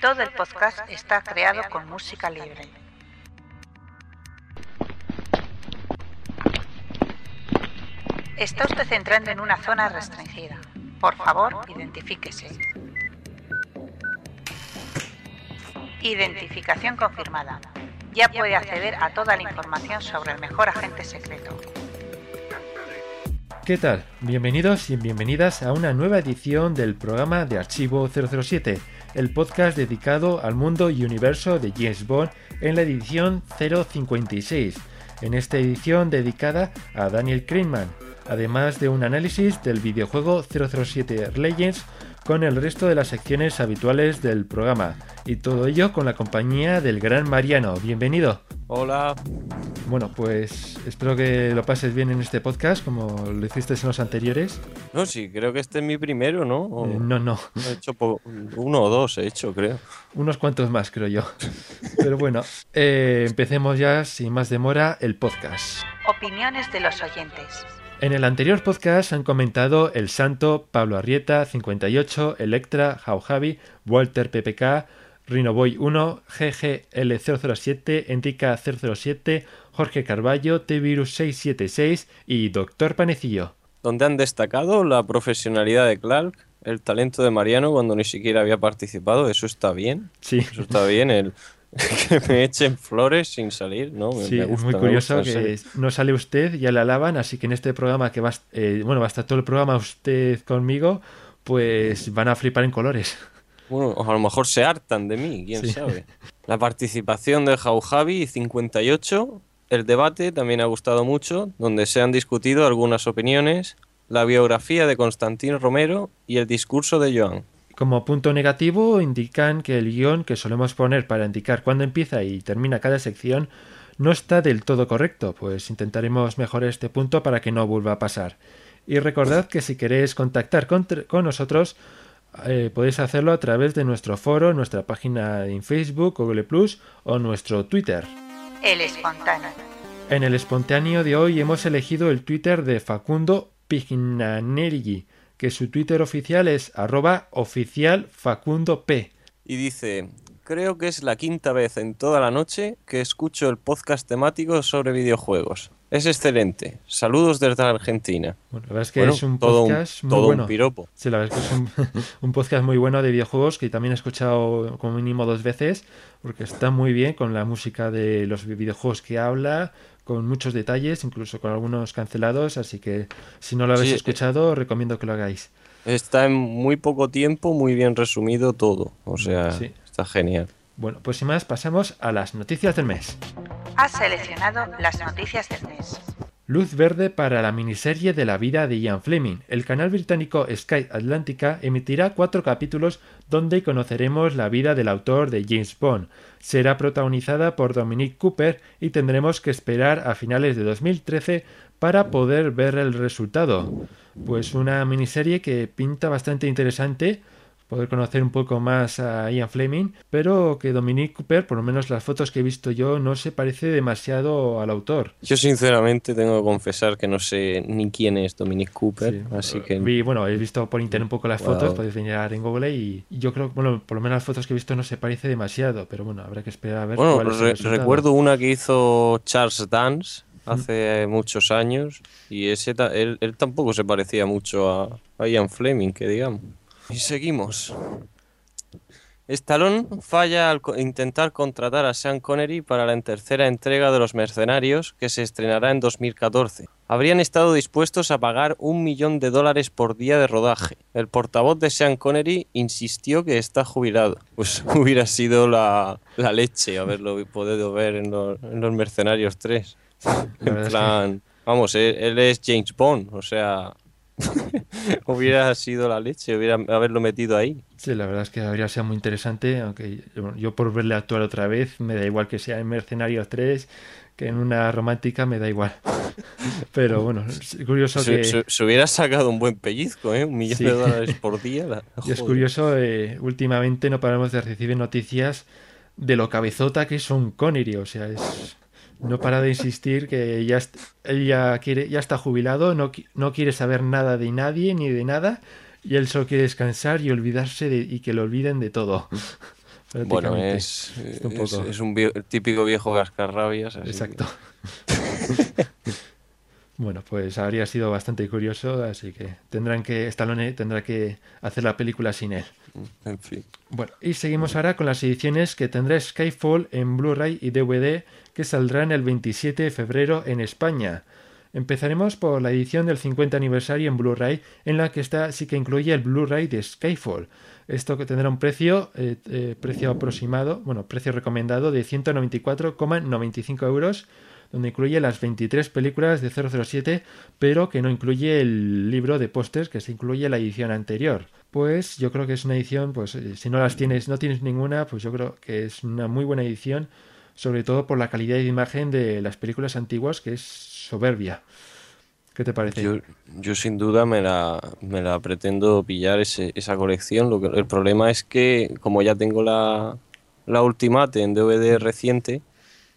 Todo el podcast está creado con música libre. Está usted entrando en una zona restringida. Por favor, identifíquese. Identificación confirmada. Ya puede acceder a toda la información sobre el mejor agente secreto. ¿Qué tal? Bienvenidos y bienvenidas a una nueva edición del programa de Archivo 007, el podcast dedicado al mundo y universo de James Bond en la edición 056. En esta edición dedicada a Daniel Craneman, además de un análisis del videojuego 007 Legends con el resto de las secciones habituales del programa. Y todo ello con la compañía del gran Mariano. Bienvenido. Hola. Bueno, pues espero que lo pases bien en este podcast como lo hiciste en los anteriores. No, sí, creo que este es mi primero, ¿no? Eh, no, no. He hecho uno o dos, he hecho, creo. Unos cuantos más, creo yo. Pero bueno, eh, empecemos ya sin más demora el podcast. Opiniones de los oyentes. En el anterior podcast han comentado El Santo, Pablo Arrieta, 58, Electra, Jaujavi, Walter PPK, Rinoboy 1, GGL007, Enrica 007, Jorge Carballo, T-Virus 676 y Doctor Panecillo. Donde han destacado la profesionalidad de Clark, el talento de Mariano cuando ni siquiera había participado, eso está bien. Sí. Eso está bien, el, que me echen flores sin salir, ¿no? sí, es muy curioso que no sale usted, ya le alaban, así que en este programa que va, eh, bueno, va a estar todo el programa usted conmigo, pues van a flipar en colores. Bueno, a lo mejor se hartan de mí, quién sabe. La participación de Jaujavi 58, el debate también ha gustado mucho, donde se han discutido algunas opiniones, la biografía de Constantín Romero y el discurso de Joan. Como punto negativo, indican que el guion que solemos poner para indicar cuándo empieza y termina cada sección no está del todo correcto, pues intentaremos mejorar este punto para que no vuelva a pasar. Y recordad que si queréis contactar con, nosotros, eh, podéis hacerlo a través de nuestro foro, nuestra página en Facebook, Google Plus o nuestro Twitter. El espontáneo. En el espontáneo de hoy hemos elegido el Twitter de Facundo Pignanerigi que su Twitter oficial es arroba oficial Facundo P. Y dice, creo que es la quinta vez en toda la noche que escucho el podcast temático sobre videojuegos. Es excelente. Saludos desde Argentina. Bueno, la verdad es que es un podcast muy todo bueno. un piropo. Sí, la verdad es que es un, podcast muy bueno de videojuegos que también he escuchado como mínimo dos veces porque está muy bien con la música de los videojuegos que habla, con muchos detalles, incluso con algunos cancelados, así que si no lo habéis eh, escuchado, recomiendo que lo hagáis. Está en muy poco tiempo, muy bien resumido todo, o sea, está genial. Bueno, pues sin más, pasamos a las noticias del mes. Has seleccionado las noticias del mes. Luz verde para la miniserie de la vida de Ian Fleming. El canal británico Sky Atlantica emitirá cuatro capítulos donde conoceremos la vida del autor de James Bond. Será protagonizada por Dominic Cooper y tendremos que esperar a finales de 2013 para poder ver el resultado. Pues una miniserie que pinta bastante interesante poder conocer un poco más a Ian Fleming, pero que Dominic Cooper, por lo menos las fotos que he visto yo, no se parece demasiado al autor. Yo sinceramente tengo que confesar que no sé ni quién es Dominic Cooper, así que... Vi, bueno, he visto por internet un poco las fotos, podéis mirar en Google y yo creo, bueno, por lo menos las fotos que he visto no se parece demasiado, pero bueno, habrá que esperar a ver. Bueno, recuerdo una que hizo Charles Dance hace muchos años y ese él, él tampoco se parecía mucho a, a Ian Fleming, que digamos. Y seguimos. Stallone falla al intentar contratar a Sean Connery para la tercera entrega de Los Mercenarios, que se estrenará en 2014. Habrían estado dispuestos a pagar un millón de dólares por día de rodaje. El portavoz de Sean Connery insistió que está jubilado. Pues hubiera sido la, leche haberlo podido ver en, Los Mercenarios 3. en plan, vamos, él es James Bond, o sea, hubiera sido la leche, hubiera haberlo metido ahí. Sí, la verdad es que habría sido muy interesante, aunque yo por verle actuar otra vez me da igual que sea en Mercenarios 3 que en una romántica me da igual. Pero bueno, es curioso que... Se, hubiera sacado un buen pellizco, ¿eh? Un millón de dólares por día. Y es curioso, eh, últimamente no paramos de recibir noticias de lo cabezota que son Connery, o sea, es no para de insistir que ya ya quiere ya está jubilado no, no quiere saber nada de nadie ni de nada y él solo quiere descansar y olvidarse de, y que lo olviden de todo Bueno, es, Es un es, poco- es un vie- típico viejo cascarrabias. así Exacto. bueno, pues habría sido bastante curioso, así que tendrán que Stallone tendrá que hacer la película sin él. que, en fin. Bueno, y seguimos ahora con las ediciones que tendrá Skyfall en Blu-ray y DVD que saldrán el 27 de febrero en España. Empezaremos por la edición del 50 aniversario en Blu-ray, en la que está sí que incluye el Blu-ray de Skyfall. Esto que tendrá un precio, eh, eh, precio aproximado, bueno, precio recomendado de 194,95 euros, donde incluye las 23 películas de 007, pero que no incluye el libro de pósters que se incluye en la edición anterior. Pues yo creo que es una edición, pues eh, si no las tienes, no tienes ninguna, pues yo creo que es una muy buena edición, sobre todo por la calidad de imagen de las películas antiguas, que es soberbia. ¿Qué te parece? Yo, yo sin duda me la, me la pretendo pillar ese- esa colección. Lo que, el problema es que como ya tengo la, la Ultimate en DVD reciente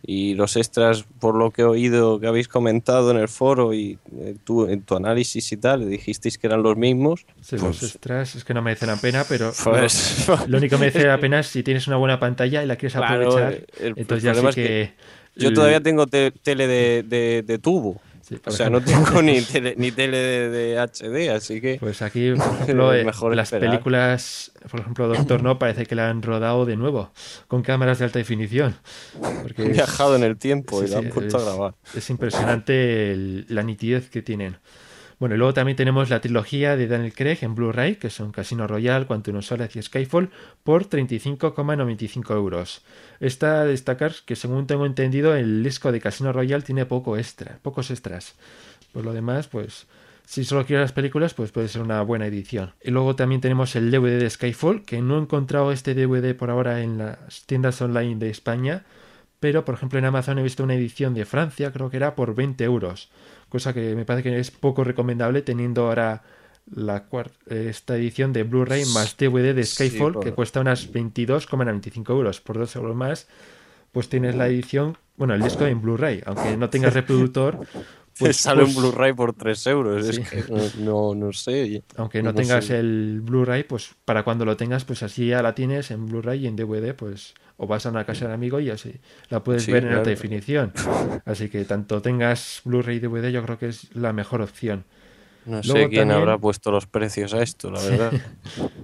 y los extras, por lo que he oído que habéis comentado en el foro y eh, tú, en tu análisis y tal, dijisteis que eran los mismos, Sí, los pues- extras es que no merecen la pena, pero pues, lo, lo único que merece la pena es si tienes una buena pantalla y la quieres Claro, aprovechar. el- el entonces ya es que... que yo todavía tengo te- tele de, de- de tubo. Sí, O sea, no tengo ni tele, ni tele de, de HD, así que... Pues aquí, por ejemplo, eh, mejor las esperar. películas, por ejemplo, Doctor No parece que la han rodado de nuevo, con cámaras de alta definición. Porque es- viajado en el tiempo sí, y sí, han puesto es- a grabar. Es impresionante el- la nitidez que tienen. Bueno, y luego también tenemos la trilogía de Daniel Craig en Blu-ray, que son Casino Royale, Quantum of Solace y Skyfall, por 35,95 euros. Está a destacar que, según tengo entendido, el disco de Casino Royale tiene poco extra, pocos extras. Por lo demás, pues, si solo quieres las películas, pues puede ser una buena edición. Y luego también tenemos el DVD de Skyfall, que no he encontrado este DVD por ahora en las tiendas online de España, pero por ejemplo en Amazon he visto una edición de Francia, creo que era por 20 euros, cosa que me parece que es poco recomendable teniendo ahora la esta edición de Blu-ray más DVD de Sí, Skyfall por- que cuesta unas 22,95 euros, por 2 euros más, pues tienes la edición, bueno, el disco en Blu-ray, aunque no tengas reproductor, pues, sale pues, un Blu-ray por 3 euros. Sí. Es que no, no, sé. aunque no ¿Cómo tengas el Blu-ray, pues para cuando lo tengas, pues así ya la tienes en Blu-ray y en DVD, pues o vas a una casa de amigo y así la puedes Sí, ver en alta definición. Así que tanto tengas Blu-ray y DVD, yo creo que es la mejor opción. No Luego sé quién también- habrá puesto los precios a esto, la verdad.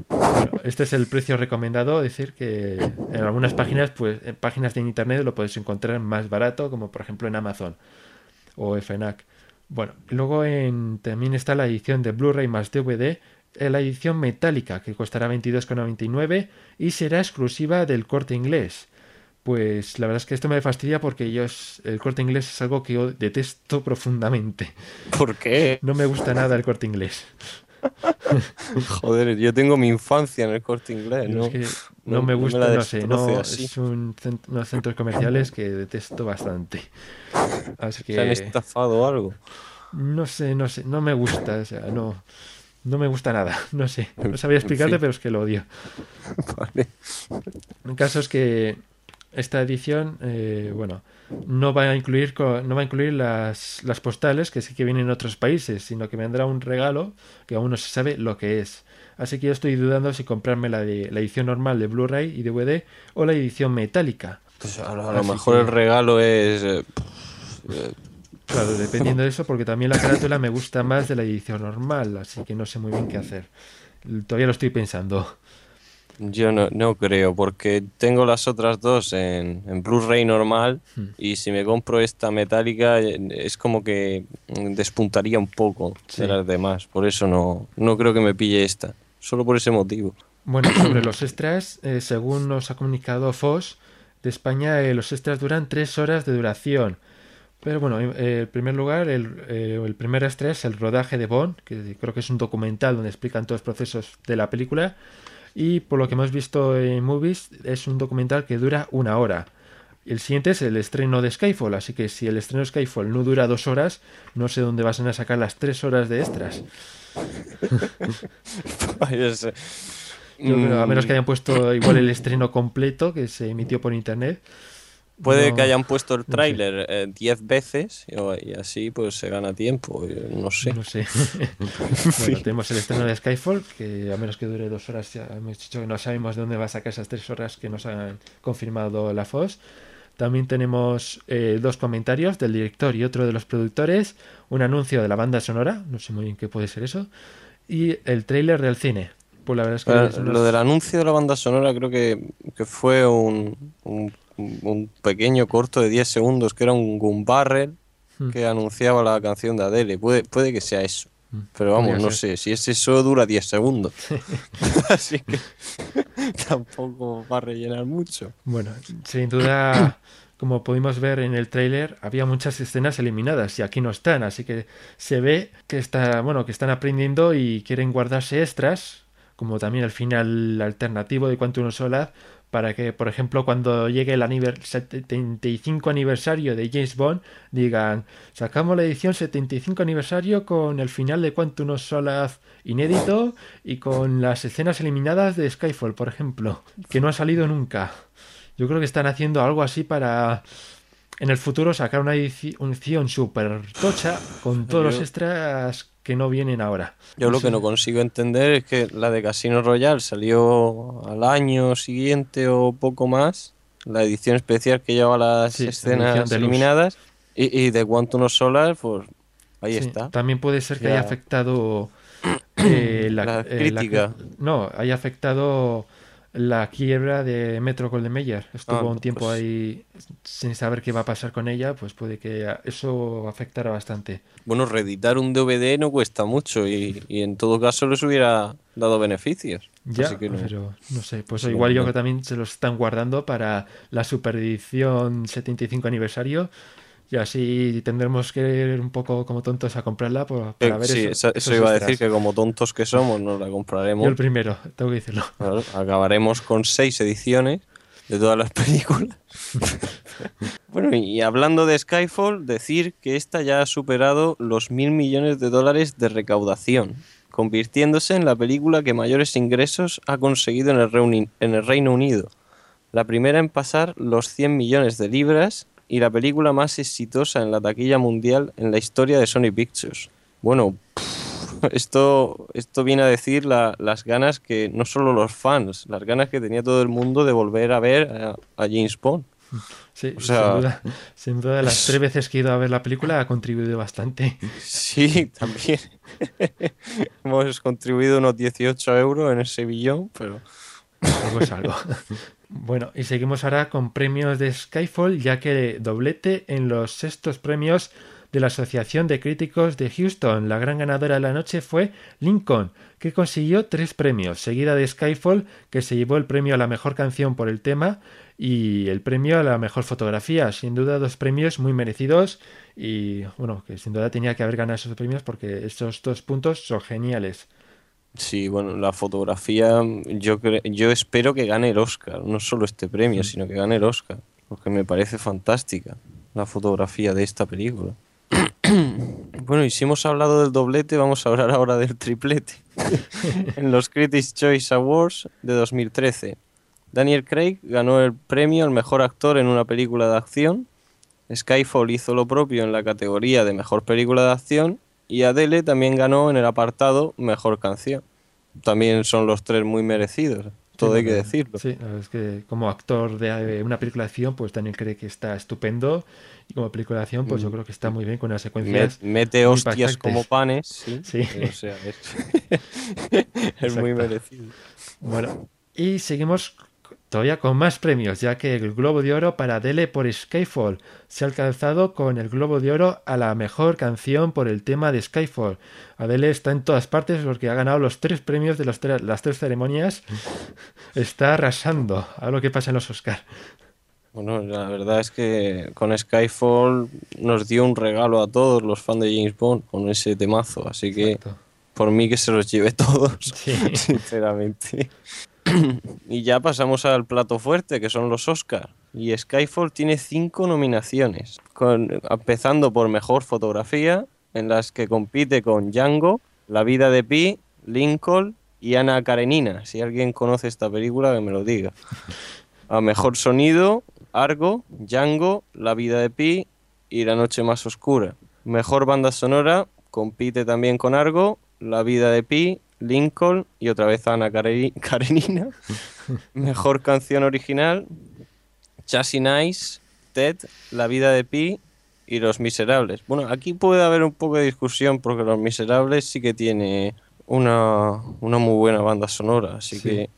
Bueno, este es el precio recomendado, es decir, que en algunas páginas, pues en páginas de internet lo puedes encontrar más barato, como por ejemplo en Amazon o FNAC. Bueno, luego en, también está la edición de Blu-ray más DVD, eh, la edición metálica, que costará 22,99 y será exclusiva del corte inglés. Pues la verdad es que esto me fastidia porque yo es- el corte inglés es algo que yo detesto profundamente. ¿Por qué? No me gusta nada el corte inglés. Joder, yo tengo mi infancia en el corte inglés, ¿no? es que no, no- me no me gusta, no sé, no, es un cent- unos centros comerciales que detesto bastante. Así ¿Se han estafado algo? no sé, no sé, no me gusta, o sea, no, no me gusta nada, no sé, no sabría En explicarte, fin. pero es que lo odio. Vale. El caso es que esta edición, eh, bueno, no va a incluir no va a incluir las, las postales que sí que vienen en otros países, sino que vendrá un regalo que aún no se sabe lo que es. Así que yo estoy dudando si comprarme la de la edición normal de Blu-ray y DVD o la edición metálica. Pues a lo, a lo Así mejor que- el regalo es... eh, eh, Claro, dependiendo de eso, porque también la carátula me gusta más de la edición normal, así que no sé muy bien qué hacer. Todavía lo estoy pensando. Yo no, no creo, porque tengo las otras dos en, en Blu-ray normal Hmm. y si me compro esta metálica eh, es como que mm, despuntaría un poco Sí. de las demás. Por eso no, no creo que me pille esta. Solo por ese motivo. Bueno, sobre los extras, eh, según nos ha comunicado Foss de España, eh, los extras duran tres horas de duración. Pero bueno, eh, en primer lugar, el, eh, el primer extra es el rodaje de Bond, que creo que es un documental donde explican todos los procesos de la película. Y por lo que hemos visto en Movies, es un documental que dura una hora. El siguiente es el estreno de Skyfall, así que si el estreno de Skyfall no dura dos horas, no sé dónde vas a sacar las tres horas de extras. Yo creo, a menos Mm, que hayan puesto igual el estreno completo que se emitió por internet. Puede No, que hayan puesto el no sé. tráiler 10 veces y, y así pues se gana tiempo. eh, No sé. No sé. bueno, tenemos el estreno de Skyfall, que a menos que dure dos horas, ya hemos dicho que no sabemos de dónde va a sacar esas tres horas que nos han confirmado la FOS. También tenemos eh, dos comentarios del director y otro de los productores, un anuncio de la banda sonora, no sé muy bien qué puede ser eso, y el tráiler del cine. Pues la verdad es que Eh, es unos- Lo del anuncio de la banda sonora creo que, que fue un, un- un pequeño corto de 10 segundos que era un gun barrel Hmm. que anunciaba la canción de Adele. Puede, puede que sea eso. Mm, Pero vamos, podría no ser. sé, si es eso dura 10 segundos. Así que tampoco va a rellenar mucho. Bueno, sin duda, como pudimos ver en el tráiler, había muchas escenas eliminadas y aquí no están, así que se ve que está, bueno, que están aprendiendo y quieren guardarse extras, como también el final alternativo de Quantum of Solace, para que, por ejemplo, cuando llegue el aniver- 75 aniversario de James Bond, digan, sacamos la edición 75 aniversario con el final de Quantum of Solace inédito y con las escenas eliminadas de Skyfall, por ejemplo, que no ha salido nunca. Yo creo que están haciendo algo así para en el futuro sacar una edici- edición super tocha con todos los extras que no vienen ahora. Yo lo que no consigo entender es que la de Casino Royale salió al año siguiente o poco más, la edición especial que lleva las Sí, escenas eliminadas, y, y de Quantum of Solar, pues ahí Sí, está. También puede ser que Ya. haya afectado eh, la, La eh, la- crítica. no, haya afectado la quiebra de Metro Golden Mayer. Estuvo Ah, un tiempo pues- ahí sin saber qué va a pasar con ella, pues puede que eso afectara bastante. Bueno, reeditar un DVD no cuesta mucho y, y en todo caso les hubiera dado beneficios. Ya, Así que no. pero no sé, pues Sí, igual yo no. que también se los están guardando para la superedición 75 aniversario y así tendremos que ir un poco como tontos a comprarla por- para Eh, ver sí, eso- eso, iba a decir que como tontos que somos nos la Yo compraremos. el primero, tengo que decirlo. Claro, acabaremos con seis ediciones de todas las películas. bueno, y hablando de Skyfall, decir que esta ya ha superado los mil millones de dólares de recaudación, convirtiéndose en la película que mayores ingresos ha conseguido en el, en el Reino Unido. La primera en pasar los 100 millones de libras y la película más exitosa en la taquilla mundial en la historia de Sony Pictures. Bueno, esto, esto viene a decir la- las ganas que, no solo los fans, las ganas que tenía todo el mundo de volver a ver a, a James Bond. Sí, O sea- sin duda, sin duda las tres veces que he ido a ver la película ha contribuido bastante. Sí, también. Hemos contribuido unos 18 euros en ese billón, pero... Algo es algo. Bueno, y seguimos ahora con premios de Skyfall, ya que doblete en los sextos premios de la Asociación de Críticos de Houston. La gran ganadora de la noche fue Lincoln, que consiguió tres premios, seguida de Skyfall, que se llevó el premio a la mejor canción por el tema y el premio a la mejor fotografía. Sin duda, dos premios muy merecidos y, bueno, que sin duda tenía que haber ganado esos premios porque estos dos puntos son geniales. Sí, bueno, la fotografía, yo, yo espero que gane el Oscar, no solo este premio, sino que gane el Oscar, porque me parece fantástica la fotografía de esta película. bueno, y si hemos hablado del doblete, vamos a hablar ahora del triplete. en los Critics' Choice Awards de 2013, Daniel Craig ganó el premio al mejor actor en una película de acción, Skyfall hizo lo propio en la categoría de mejor película de acción y Adele también ganó en el apartado mejor canción. También son los tres muy merecidos, todo Sí, hay que decirlo. Sí, es que como actor de eh, una película de acción, pues Daniel cree que está estupendo. Y como película de acción, pues yo creo que está muy bien con Me- secuencias. mete hostias como panes, sí. Sí. O sea, es, es muy merecido. Bueno, y seguimos todavía con más premios, ya que el Globo de Oro para Adele por Skyfall se ha alcanzado con el Globo de Oro a la mejor canción por el tema de Skyfall. Adele está en todas partes porque ha ganado los tres premios de los tre- las tres ceremonias. Está arrasando a lo que pasa en los Oscars. Bueno, la verdad es que con Skyfall nos dio un regalo a todos los fans de James Bond con ese temazo, así que Exacto. por mí que se los lleve todos, Sí. sinceramente. y ya pasamos al plato fuerte, que son los Oscars. Y Skyfall tiene cinco nominaciones, con, empezando por Mejor Fotografía, en las que compite con Django, La vida de Pi, Lincoln y Ana Karenina. Si alguien conoce esta película, que me lo diga. A Mejor Sonido, Argo, Django, La vida de Pi y La noche más oscura. Mejor banda sonora compite también con Argo, La vida de Pi, Lincoln y otra vez Ana Kare- Karenina. Mejor canción original, Chassis Nice, Ted, La vida de Pi y Los Miserables. Bueno, aquí puede haber un poco de discusión porque Los Miserables sí que tiene una, una muy buena banda sonora, así Sí. que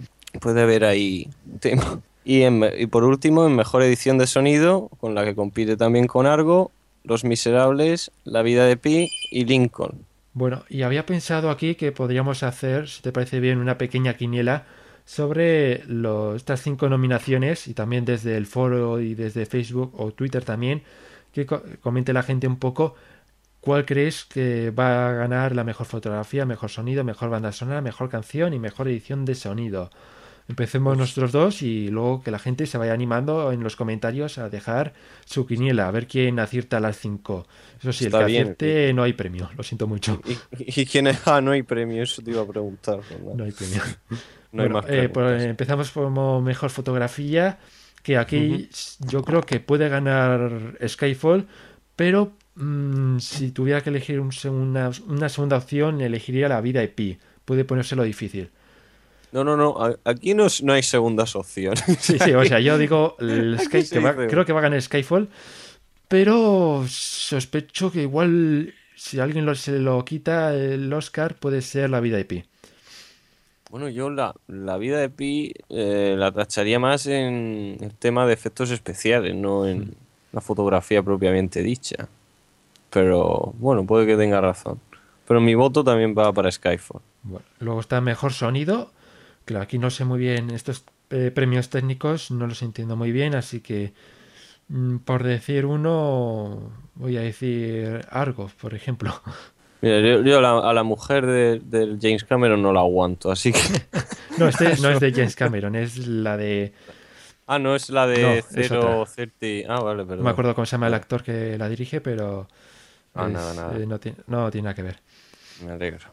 puede haber ahí tema. Y, en y por último, en mejor edición de sonido, con la que compite también con Argo, Los Miserables, La vida de Pi y Lincoln. Bueno, y había pensado aquí que podríamos hacer, si te parece bien, una pequeña quiniela sobre lo- estas cinco nominaciones y también desde el foro y desde Facebook o Twitter también, que co- comente la gente un poco cuál crees que va a ganar la mejor fotografía, mejor sonido, mejor banda sonora, mejor canción y mejor edición de sonido. Empecemos nosotros dos y luego que la gente se vaya animando en los comentarios a dejar su quiniela, a ver quién acierta las cinco. Eso sí, Está el que bien, acierte no hay premio, lo siento mucho. ¿Y, y quién es? Ah, no hay premio, eso te iba a preguntar. ¿verdad? No hay premio. No hay más eh, pues, empezamos como mejor fotografía, que aquí yo creo que puede ganar Skyfall, pero mm, si tuviera que elegir un segunda- una segunda opción, elegiría la vida de Pi. Puede ponérselo difícil. No, no, no, aquí no, es- no hay segundas opciones. Sí, sí, o sea, yo digo el Sky- se que va- dice? creo que va a ganar Skyfall, pero sospecho que igual si alguien lo- se lo quita el Oscar puede ser la vida de Pi. Bueno, yo la, la vida de Pi eh, la tacharía más en el tema de efectos especiales, no Mm. en la fotografía propiamente dicha. Pero bueno, puede que tenga razón. Pero mi voto también va para Skyfall. Bueno, luego está mejor sonido. Claro, aquí no sé muy bien estos eh, premios técnicos, no los entiendo muy bien, así que mm, por decir uno, voy a decir Argo, por ejemplo. Mira, yo, yo a, la, a la mujer de- del James Cameron no la aguanto, así que... No, este no es de James Cameron, es la de. Ah, no, es la No, de es otra. 030. Ah, vale, No perdón. me acuerdo cómo se llama el actor que la dirige, pero. Ah, es, nada, nada. eh, no, tiene, no tiene nada que ver. Me alegro.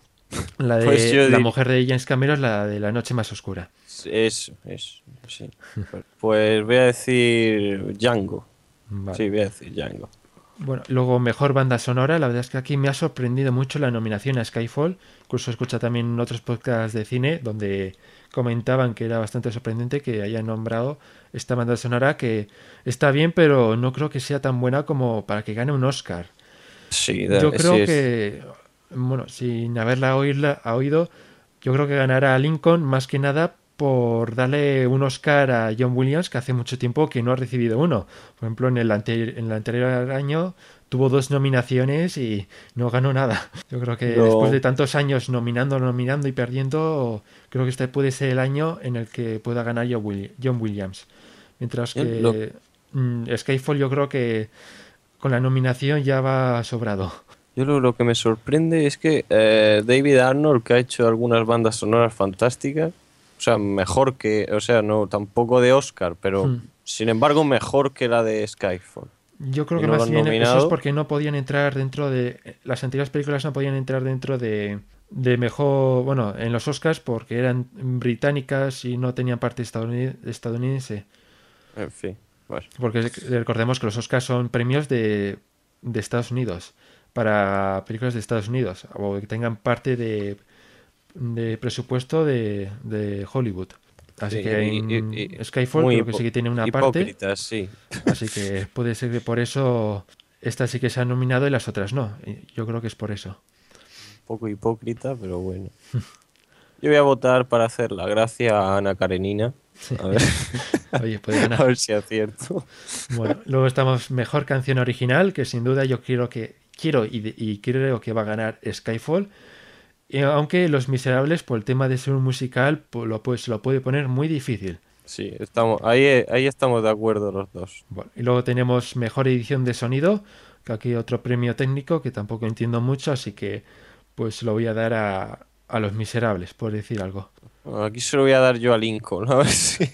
La de Pues la mujer de James Cameron es la de La Noche Más Oscura. Eso, eso, sí. Pues voy a decir Django. Vale. Sí, voy a decir Django. Bueno, luego mejor banda sonora, la verdad es que aquí me ha sorprendido mucho la nominación a Skyfall, incluso escucha también otros podcasts de cine donde comentaban que era bastante sorprendente que hayan nombrado esta banda sonora que está bien, pero no creo que sea tan buena como para que gane un Oscar. Sí, Yo creo es- que, bueno, sin haberla oírla, oído, yo creo que ganará Lincoln más que nada por darle un Oscar a John Williams, que hace mucho tiempo que no ha recibido uno. Por ejemplo, en el, en el anterior año tuvo dos nominaciones y no ganó nada. Yo creo que No. después de tantos años nominando, nominando y perdiendo, creo que este puede ser el año en el que pueda ganar John Willi- John Williams. Mientras que lo- mm, Skyfall yo creo que con la nominación ya va sobrado. Yo lo, lo que me sorprende es que eh, David Arnold, que ha hecho algunas bandas sonoras fantásticas, o sea, mejor que, o sea, no tampoco de Oscar, pero Hmm. sin embargo mejor que la de Skyfall. Yo creo ¿Y que no lo más bien eso es porque no podían entrar dentro de... Las anteriores películas no podían entrar dentro de, de mejor... Bueno, en los Oscars porque eran británicas y no tenían parte estadounid- estadounidense. En fin, Porque recordemos que los Oscars son premios de, de Estados Unidos para películas de Estados Unidos o que tengan parte de, de presupuesto de, de Hollywood. Así Sí, que en y- y- Skyfall creo que sí que tiene una parte. sí. Así que puede ser que por eso esta sí que se ha nominado y las otras no. Yo creo que es por eso. Un poco hipócrita, pero bueno. Yo voy a votar para hacer la gracia a Ana Karenina. A ver, Oye, a ganar. ver si acierto. Bueno, luego estamos mejor canción original, que sin duda yo quiero que quiero y, creo que va a ganar Skyfall. Y aunque Los Miserables, por el tema de ser un musical, pues lo, pues, lo puede poner muy difícil. Sí, estamos, ahí, ahí estamos de acuerdo los dos. Bueno, y luego tenemos mejor edición de sonido, que aquí otro premio técnico que tampoco entiendo mucho, así que pues lo voy a dar a, a Los Miserables, por decir algo. Bueno, aquí se lo voy a dar yo a Lincoln, a ver si.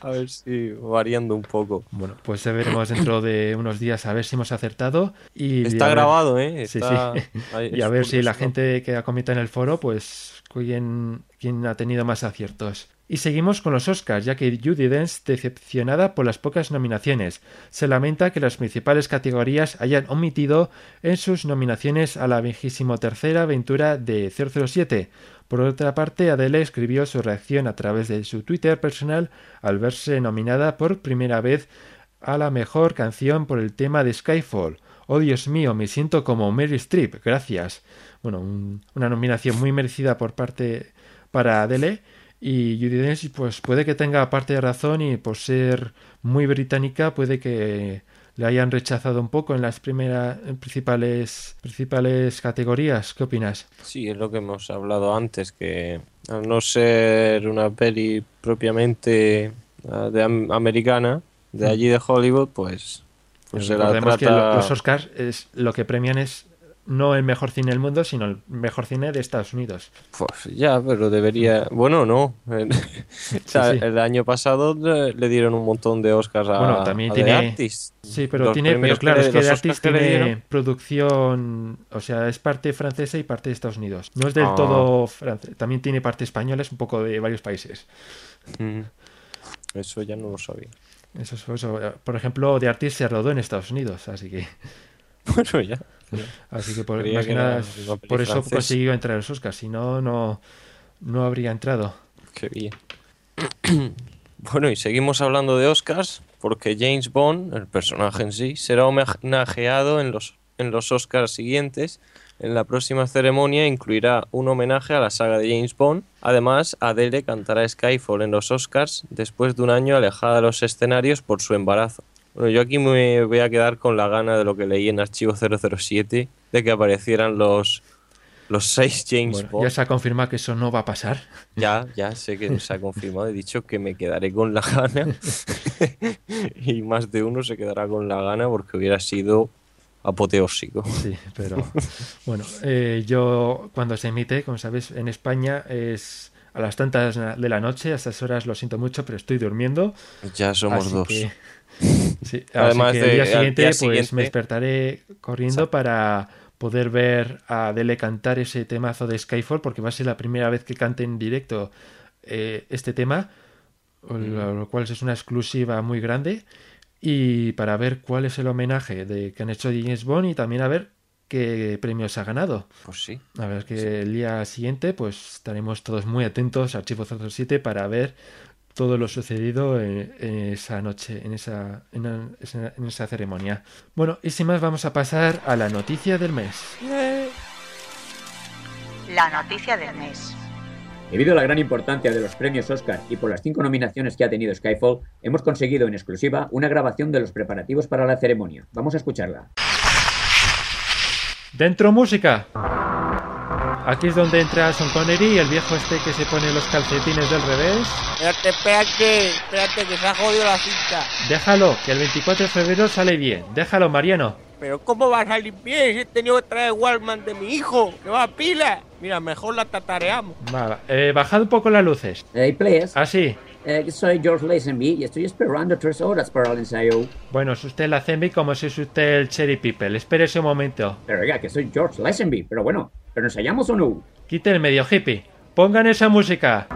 a ver si variando un poco. Bueno, pues ya veremos dentro de unos días a ver si hemos acertado. Y Está ver- grabado, ¿eh? Sí, Está- sí. ahí- Y a ver si la gente que ha comentado en el foro, pues quién, quién ha tenido más aciertos. Y seguimos con los Oscars, ya que Judy Dench, decepcionada por las pocas nominaciones, se lamenta que las principales categorías hayan omitido en sus nominaciones a la vigésimo tercera aventura de 007. Por otra parte, Adele escribió su reacción a través de su Twitter personal al verse nominada por primera vez a la mejor canción por el tema de Skyfall. Oh Dios mío, me siento como Mary Streep, gracias. Bueno, una nominación muy merecida por parte para Adele y Judy Dench pues puede que tenga parte de razón y por ser muy británica puede que le hayan rechazado un poco en las primeras principales principales categorías. ¿Qué opinas? Sí, es lo que hemos hablado antes, que al no ser una peli propiamente ah, de americana, de mm. allí de Hollywood, pues, pues se la trata... que los Oscars es, lo que premian es no el mejor cine del mundo, sino el mejor cine de Estados Unidos. Pues ya, pero debería. Bueno, no. El año pasado le dieron un montón de Oscars a, bueno, también tiene... Sí, pero tiene. Pero claro, es que de Artist tiene producción. O sea, es parte francesa y parte de Estados Unidos. No es del ah. todo francés. También tiene parte española, es un poco de varios países. Mm. Eso ya no lo sabía. Eso es eso. Por ejemplo, The Artist se rodó en Estados Unidos, así que. Bueno, ya. Así que por, por eso consiguió entrar a los Oscars, si no, no, no habría entrado. Qué bien. bueno, y seguimos hablando de Oscars, porque James Bond, el personaje en sí, será homenajeado en los, en los Oscars siguientes. En la próxima ceremonia incluirá un homenaje a la saga de James Bond. Además, Adele cantará Skyfall en los Oscars después de un año alejada de los escenarios por su embarazo. Bueno, yo aquí me voy a quedar con la gana de lo que leí en Archivo 007, de que aparecieran los, los seis James Bond. Ya se ha confirmado que eso no va a pasar. Ya, ya sé que se ha confirmado. He dicho que me quedaré con la gana. y más de uno se quedará con la gana porque hubiera sido apoteósico. Sí, pero bueno, eh, yo cuando se emite, como sabes, en España es a las tantas de la noche, a estas horas lo siento mucho, pero estoy durmiendo. Ya somos dos. Sí, Además que el día siguiente, pues me despertaré corriendo para poder ver a Dele cantar ese temazo de Skyfall, porque va a ser la primera vez que cante en directo eh, este tema, lo, cual es una exclusiva muy grande. Y para ver cuál es el homenaje de que han hecho James Bond y también a ver qué premios ha ganado. Pues sí. A ver que el día siguiente pues estaremos todos muy atentos a Archivo 07 para ver todo lo sucedido en, esa noche, en esa, en, esa ceremonia. Bueno, y sin más vamos a pasar a la noticia del mes. La noticia del mes. Debido a la gran importancia de los premios Oscar y por las cinco nominaciones que ha tenido Skyfall, hemos conseguido en exclusiva una grabación de los preparativos para la ceremonia. Vamos a escucharla. Dentro música. Aquí es donde entra Son Connery, el viejo este que se pone los calcetines del revés. Espérate, espérate, espérate, que se ha jodido la cinta. Déjalo, que el 24 de febrero sale bien. Déjalo, Mariano. Pero ¿cómo va a salir bien? He tenido que traer Walkman de mi hijo. ¡Que va a pila! Mira, mejor la tatareamos. Vale, eh, bajad un poco las luces. Hey, please. Ah, sí. Eh, soy George Lazenby y estoy esperando tres horas para el ensayo. Bueno, es usted Lazenby como si es usted el Cherry People. Espere ese momento. Pero oiga, que soy George Lazenby. Pero bueno, ¿pero ensayamos o no? Quite el medio hippie. Pongan esa música.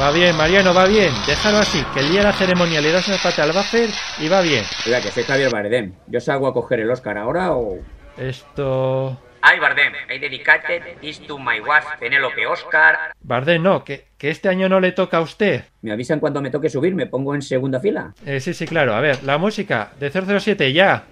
Va bien, Mariano, va bien. Déjalo así, que el día de la ceremonia le das una pata al buffer y va bien. Oiga, que soy Javier Bardem. ¿Yo salgo a coger el Oscar ahora o...? Esto... Ay, Bardem, I dedicated this to my wife, Penelope Oscar. Bardem, no, que, que este año no le toca a usted. ¿Me avisan cuando me toque subir? ¿Me pongo en segunda fila? Eh, sí, sí, claro. A ver, la música de 007, ya.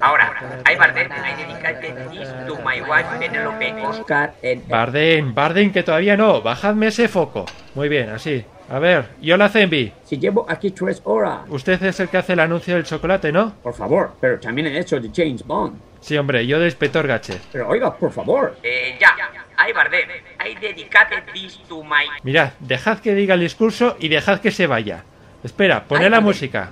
Ahora, ay, Bardem, I dedicated this to my wife, Penelope Oscar. Bardem, Bardem, que todavía no. Bajadme ese foco. Muy bien, así. A ver, yo la Zenby. Si llevo aquí tres horas. Usted es el que hace el anuncio del chocolate, ¿no? Por favor, pero también he hecho de James Bond. Sí, hombre, yo de inspector Gache. Pero oiga, por favor. Eh, ya. Ay, Bardem. I dedicated this to my... Mirad, dejad que diga el discurso y dejad que se vaya. Espera, poned la música.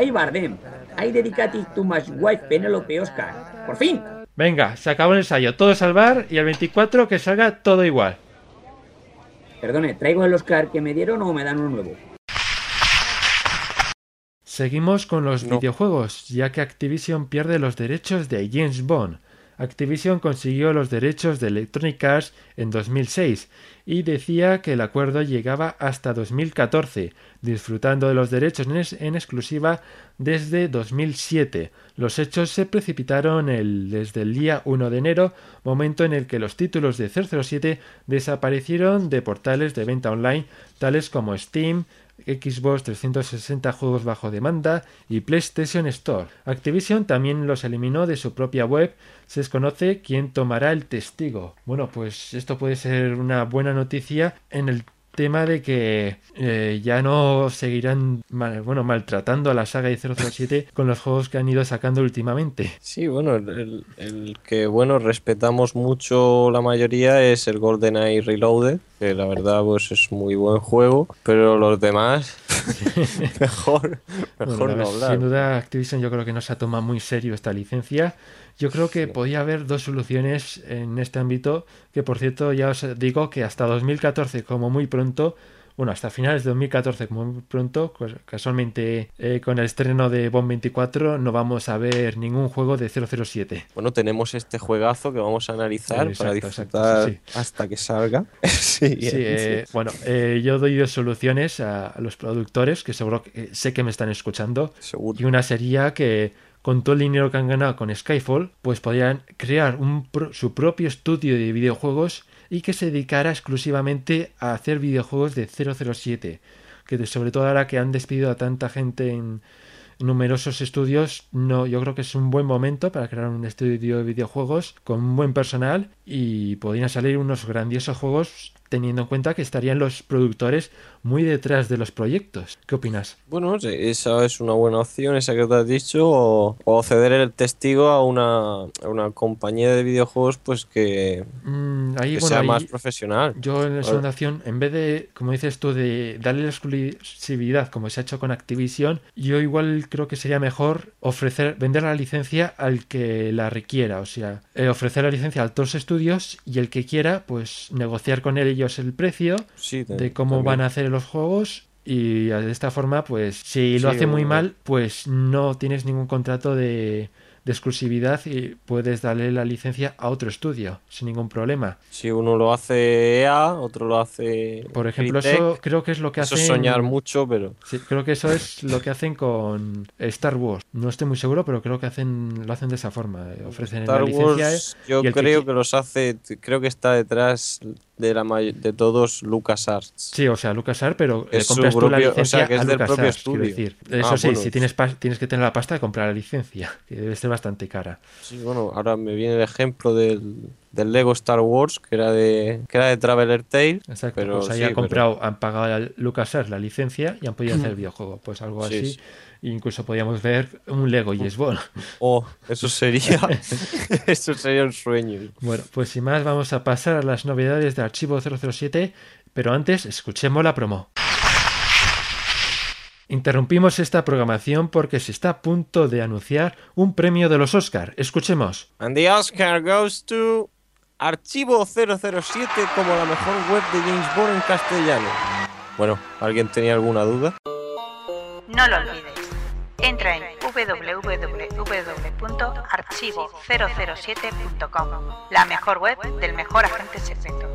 Ay, Bardem. I dedicated to my wife Penelope Oscar. ¡Por fin! Venga, se acabó el ensayo. Todo salvar y el 24 que salga todo igual. Perdone, ¿traigo el Oscar que me dieron o me dan uno nuevo? Seguimos con los videojuegos, ya que Activision pierde los derechos de James Bond. Activision consiguió los derechos de Electronic Arts en 2006 y decía que el acuerdo llegaba hasta 2014, disfrutando de los derechos en exclusiva desde 2007. Los hechos se precipitaron desde el día 1 de enero, momento en el que los títulos de 007 desaparecieron de portales de venta online tales como Steam, Xbox 360 juegos bajo demanda y PlayStation Store. Activision también los eliminó de su propia web. Se desconoce quién tomará el testigo. Bueno, pues esto puede ser una buena noticia en el tema de que eh, ya no seguirán bueno maltratando a la saga de 007 con los juegos que han ido sacando últimamente. Sí, bueno, el, el, que bueno respetamos mucho la mayoría es el GoldenEye Reloaded, que la verdad pues es muy buen juego, pero los demás mejor, mejor no hablar. Sin duda Activision yo creo que no se ha tomado muy serio esta licencia yo creo que podía haber dos soluciones en este ámbito, que por cierto ya os digo que hasta 2014 como muy pronto, bueno, hasta finales de 2014 como muy pronto, pues casualmente eh, con el estreno de Bomb 24 no vamos a ver ningún juego de 007. Bueno, tenemos este juegazo que vamos a analizar para disfrutar hasta que salga. sí, eh, bueno, eh, yo doy dos soluciones a, los productores que seguro que sé que me están escuchando. Y una sería que con todo el dinero que han ganado con Skyfall, pues podrían crear su propio estudio de videojuegos y que se dedicara exclusivamente a hacer videojuegos de 007. Que sobre todo ahora que han despedido a tanta gente en numerosos estudios, no, yo creo que es un buen momento para crear un estudio de videojuegos con un buen personal y podrían salir unos grandiosos juegos teniendo en cuenta que estarían los productores muy detrás de los proyectos. ¿Qué opinas? Bueno, esa es una buena opción, esa que te has dicho, o, ceder el testigo a una, una, compañía de videojuegos pues que, mm, sea más profesional. Yo en esa opción, en vez de, como dices tú, de darle la exclusividad como se ha hecho con Activision, yo igual creo que sería mejor ofrecer, vender la licencia al que la requiera, o sea, eh, ofrecer la licencia a todos los estudios y el que quiera, pues negociar con él el precio de cómo van a hacer los juegos y de esta forma, pues si lo hace muy mal, pues no tienes ningún contrato de, de exclusividad y puedes darle la licencia a otro estudio sin ningún problema. Si uno lo hace EA, otro lo hace. Por ejemplo, eso creo que es lo que hacen. Eso soñar mucho, pero. Sí, creo que eso es lo que hacen con Star Wars. No estoy muy seguro, pero creo que hacen lo hacen de esa forma. Ofrecen la licencia. yo creo que... los hace. Creo que está detrás de la de todos LucasArts. Sí, o sea, LucasArts, pero le compras tú la licencia que es del propio estudio. Decir. Eso ah, sí, si tienes tienes que tener la pasta de comprar la licencia, que debe ser bastante cara. Sí, bueno, ahora me viene el ejemplo del, del Lego Star Wars, que era de que era de Traveler Tale. Exacto, pero pues sí, han comprado, han pagado a LucasArts la licencia y han podido hacer el videojuego, pues algo así. Incluso podíamos ver un Lego y es bueno. Oh, eso sería eso sería un sueño. Bueno, pues sin más vamos a pasar a las novedades de Archivo 007, pero antes escuchemos la promo. Interrumpimos esta programación porque se está a punto de anunciar un premio de los Oscar. Escuchemos. And the Oscar goes to Archivo 007 como la mejor web de James Bond en castellano. Bueno, ¿alguien tenía alguna duda? No lo olvides. Entra en www.archivo007.com, la mejor web del mejor agente secreto.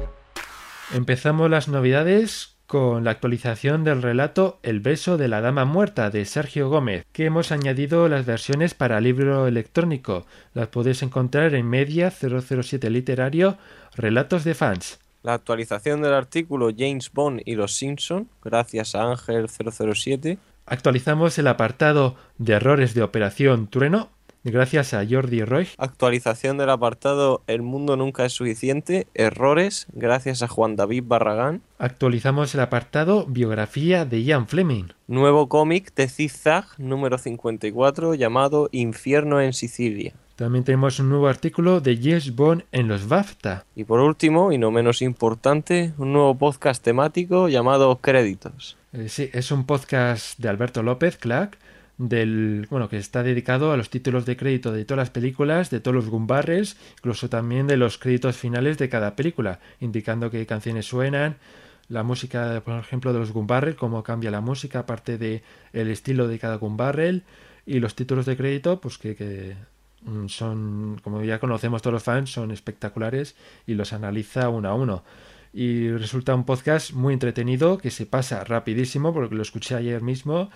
Empezamos las novedades con la actualización del relato El beso de la dama muerta de Sergio Gómez, que hemos añadido las versiones para libro electrónico. Las podéis encontrar en Media 007 Literario Relatos de Fans. La actualización del artículo James Bond y los Simpson, gracias a Ángel 007, Actualizamos el apartado de errores de Operación Trueno gracias a Jordi Roy. Actualización del apartado El mundo nunca es suficiente, errores, gracias a Juan David Barragán. Actualizamos el apartado Biografía de Ian Fleming. Nuevo cómic de Zigzag número 54 llamado Infierno en Sicilia. También tenemos un nuevo artículo de James Bond en los BAFTA. Y por último, y no menos importante, un nuevo podcast temático llamado Créditos. Eh, sí, es un podcast de Alberto López, Clack, del bueno que está dedicado a los títulos de crédito de todas las películas, de todos los gumbarres, incluso también de los créditos finales de cada película, indicando qué canciones suenan, la música, por ejemplo, de los gumbarrel, cómo cambia la música, aparte de el estilo de cada gumbarrel, y los títulos de crédito, pues que, mm, son, como ya conocemos todos los fans, son espectaculares y los analiza uno a uno. Y resulta un podcast muy entretenido que se pasa rapidísimo porque lo escuché ayer mismo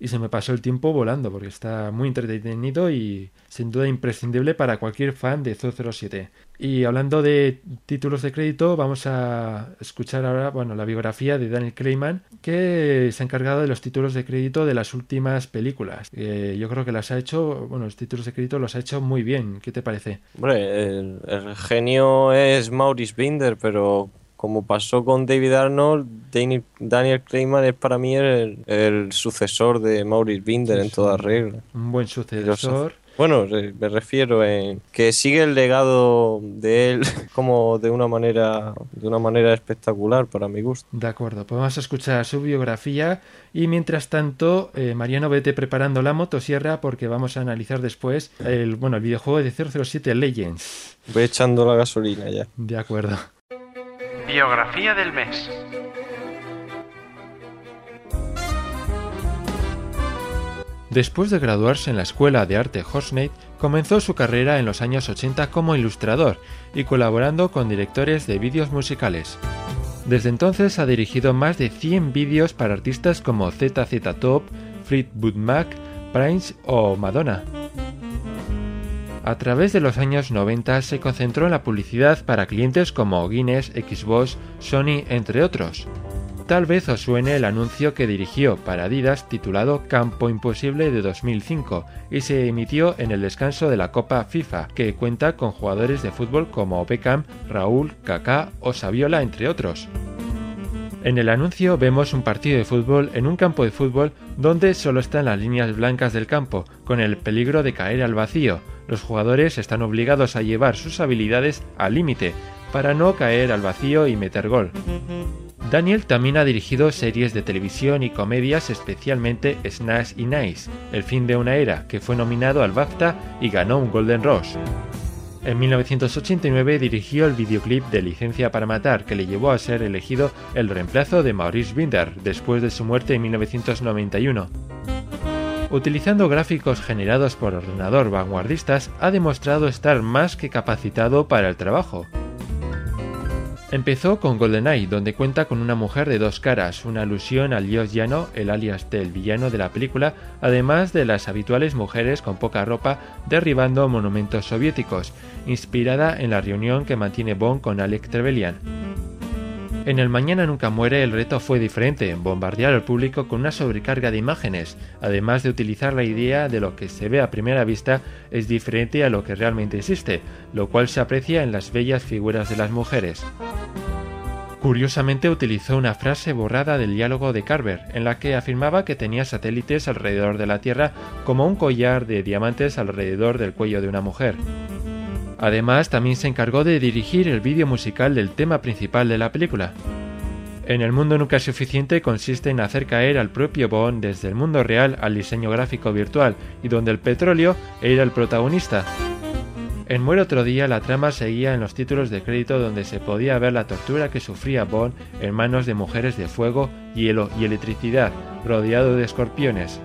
y se me pasó el tiempo volando porque está muy entretenido y sin duda imprescindible para cualquier fan de 007. Y hablando de títulos de crédito, vamos a escuchar ahora bueno, la biografía de Daniel Clayman, que se ha encargado de los títulos de crédito de las últimas películas. Eh, yo creo que las ha hecho, bueno, los títulos de crédito los ha hecho muy bien. ¿Qué te parece? Hombre, el, el genio es Maurice Binder, pero como pasó con David Arnold, Daniel, Clayman es para mí el, el sucesor de Maurice Binder en toda regla. Un buen sucesor. Bueno, me refiero en que sigue el legado de él como de una manera de una manera espectacular para mi gusto. De acuerdo, pues vamos a escuchar su biografía y mientras tanto, eh, Mariano, vete preparando la motosierra porque vamos a analizar después el, bueno, el videojuego de 007 Legends. Voy echando la gasolina ya. De acuerdo. Biografía del mes. Después de graduarse en la Escuela de Arte Horsnate, comenzó su carrera en los años 80 como ilustrador y colaborando con directores de vídeos musicales. Desde entonces ha dirigido más de 100 vídeos para artistas como ZZ Top, Fleetwood Mac, Prince o Madonna. A través de los años 90 se concentró en la publicidad para clientes como Guinness, Xbox, Sony, entre otros. Tal vez os suene el anuncio que dirigió para Adidas titulado Campo Imposible de 2005 y se emitió en el descanso de la Copa FIFA, que cuenta con jugadores de fútbol como Beckham, Raúl, Kaká o Saviola, entre otros. En el anuncio vemos un partido de fútbol en un campo de fútbol donde solo están las líneas blancas del campo, con el peligro de caer al vacío. Los jugadores están obligados a llevar sus habilidades al límite para no caer al vacío y meter gol. Daniel también ha dirigido series de televisión y comedias, especialmente Snash y Nice, El fin de una era, que fue nominado al BAFTA y ganó un Golden Rose. En 1989 dirigió el videoclip de Licencia para Matar, que le llevó a ser elegido el reemplazo de Maurice Binder después de su muerte en 1991. Utilizando gráficos generados por ordenador vanguardistas, ha demostrado estar más que capacitado para el trabajo. Empezó con GoldenEye, donde cuenta con una mujer de dos caras, una alusión al dios llano, el alias del villano de la película, además de las habituales mujeres con poca ropa derribando monumentos soviéticos, inspirada en la reunión que mantiene Bond con Alec Trevelyan. En el Mañana Nunca Muere el reto fue diferente, bombardear al público con una sobrecarga de imágenes, además de utilizar la idea de lo que se ve a primera vista es diferente a lo que realmente existe, lo cual se aprecia en las bellas figuras de las mujeres. Curiosamente utilizó una frase borrada del diálogo de Carver, en la que afirmaba que tenía satélites alrededor de la Tierra como un collar de diamantes alrededor del cuello de una mujer. Además, también se encargó de dirigir el vídeo musical del tema principal de la película. En el mundo nunca es suficiente consiste en hacer caer al propio Bond desde el mundo real al diseño gráfico virtual y donde el petróleo era el protagonista. En Muere otro día la trama seguía en los títulos de crédito donde se podía ver la tortura que sufría Bond en manos de mujeres de fuego, hielo y electricidad, rodeado de escorpiones.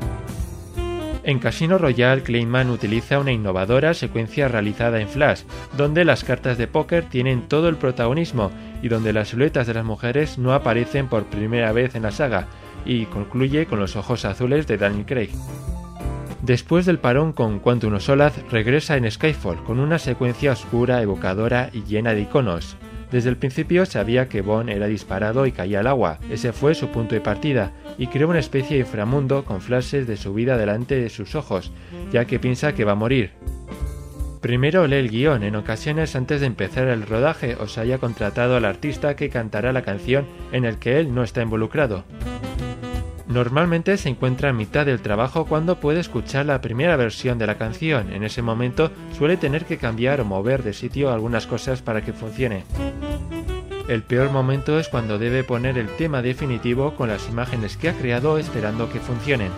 En Casino Royale, Clayman utiliza una innovadora secuencia realizada en Flash, donde las cartas de póker tienen todo el protagonismo y donde las siluetas de las mujeres no aparecen por primera vez en la saga, y concluye con los ojos azules de Daniel Craig. Después del parón con Quantum of regresa en Skyfall con una secuencia oscura, evocadora y llena de iconos. Desde el principio sabía que Bond era disparado y caía al agua, ese fue su punto de partida, y creó una especie de inframundo con flashes de su vida delante de sus ojos, ya que piensa que va a morir. Primero lee el guion, en ocasiones antes de empezar el rodaje os haya contratado al artista que cantará la canción en el que él no está involucrado. Normalmente se encuentra a mitad del trabajo cuando puede escuchar la primera versión de la canción. En ese momento suele tener que cambiar o mover de sitio algunas cosas para que funcione. El peor momento es cuando debe poner el tema definitivo con las imágenes que ha creado esperando que funcionen.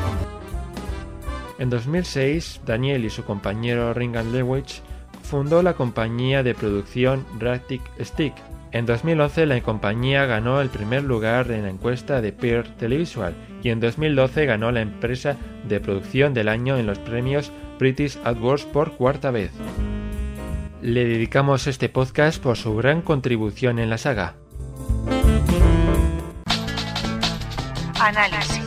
En 2006, Daniel y su compañero Ringan Lewis fundó la compañía de producción Ractic Stick, En 2011 la compañía ganó el primer lugar en la encuesta de Peer Televisual y en 2012 ganó la empresa de producción del año en los premios British AdWords por cuarta vez. Le dedicamos este podcast por su gran contribución en la saga. Análisis.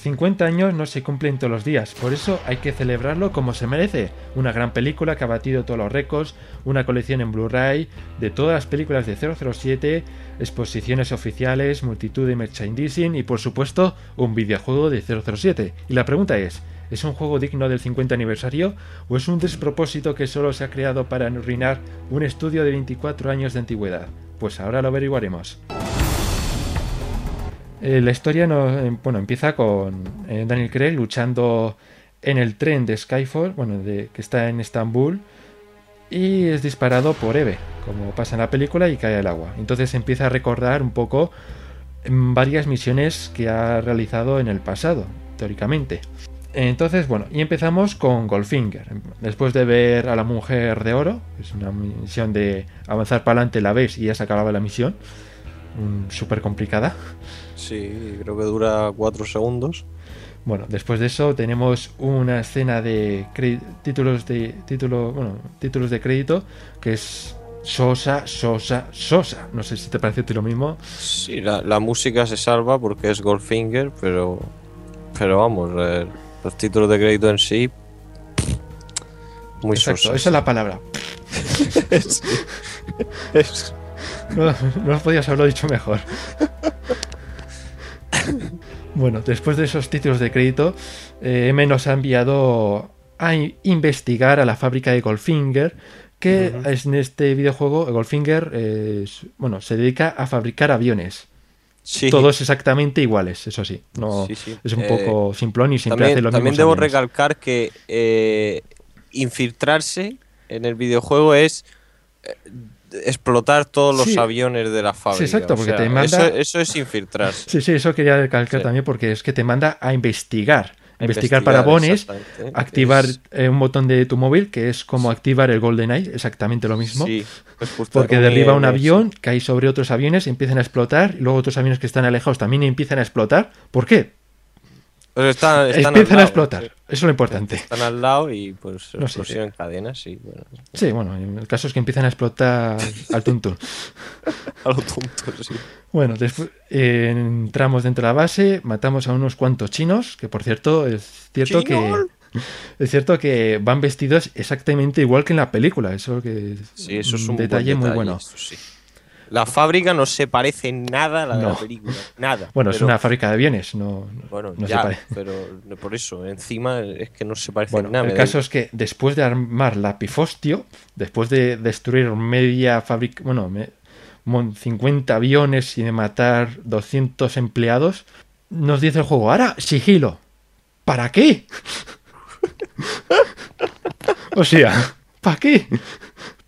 50 años no se cumplen todos los días, por eso hay que celebrarlo como se merece. Una gran película que ha batido todos los récords, una colección en Blu-ray de todas las películas de 007, exposiciones oficiales, multitud de merchandising y por supuesto un videojuego de 007. Y la pregunta es, ¿es un juego digno del 50 aniversario o es un despropósito que solo se ha creado para arruinar un estudio de 24 años de antigüedad? Pues ahora lo averiguaremos. Eh, la historia eh, bueno, empieza con eh, Daniel Craig luchando en el tren de Skyfall, bueno, que está en Estambul, y es disparado por Eve, como pasa en la película, y cae al agua. Entonces empieza a recordar un poco mm, varias misiones que ha realizado en el pasado, teóricamente. Entonces, bueno, y empezamos con Goldfinger. Después de ver a la mujer de oro, es una misión de avanzar para adelante, la ves y ya se acababa la misión. Súper complicada. Sí, creo que dura cuatro segundos. Bueno, después de eso tenemos una escena de títulos de título, bueno, títulos de crédito que es Sosa, Sosa, Sosa. No sé si te parece lo mismo. Sí, la, música se salva porque es Goldfinger, pero pero vamos, eh, los títulos de crédito en sí muy Exacto, esa es la palabra. No, no podías haberlo dicho mejor. Bueno, después de esos títulos de crédito, eh, M nos ha enviado a investigar a la fábrica de Goldfinger, que en este videojuego Goldfinger bueno, se dedica a fabricar aviones. Todos exactamente iguales, eso sí. No, Es un poco eh, simplón y siempre también, hace lo También debo recalcar que eh, infiltrarse en el videojuego es explotar todos los aviones de la fábrica. Sí, exacto, porque te manda... Eso, es infiltrarse. Sí, sí, eso quería recalcar también porque es que te manda a investigar. investigar, para bones, activar eh, un botón de tu móvil, que es como activar el GoldenEye, exactamente lo mismo. Sí, porque derriba un avión, cae sobre otros aviones, empiezan a explotar, y luego otros aviones que están alejados también empiezan a explotar. ¿Por qué? Están, Empiezan a explotar. Eso es lo importante. Están al lado y pues no en cadenas, sí. Bueno. Sí, bueno, el caso es que empiezan a explotar al tuntún. a lo tonto, sí. Bueno, después entramos dentro de la base, matamos a unos cuantos chinos, que por cierto es cierto que es cierto que van vestidos exactamente igual que en la película, eso que sí, eso es un, detalle, muy bueno. sí. La fábrica no se parece nada a la de la película. Nada. Bueno, es una fábrica de bienes, no, bueno, ya, pero por eso, encima es que no se parece en nada. El caso es que después de armar la Pifostio, después de destruir media fábrica, bueno, 50 aviones y de matar 200 empleados, nos dice el juego, ahora sigilo. ¿Para qué? o sea, ¿para qué?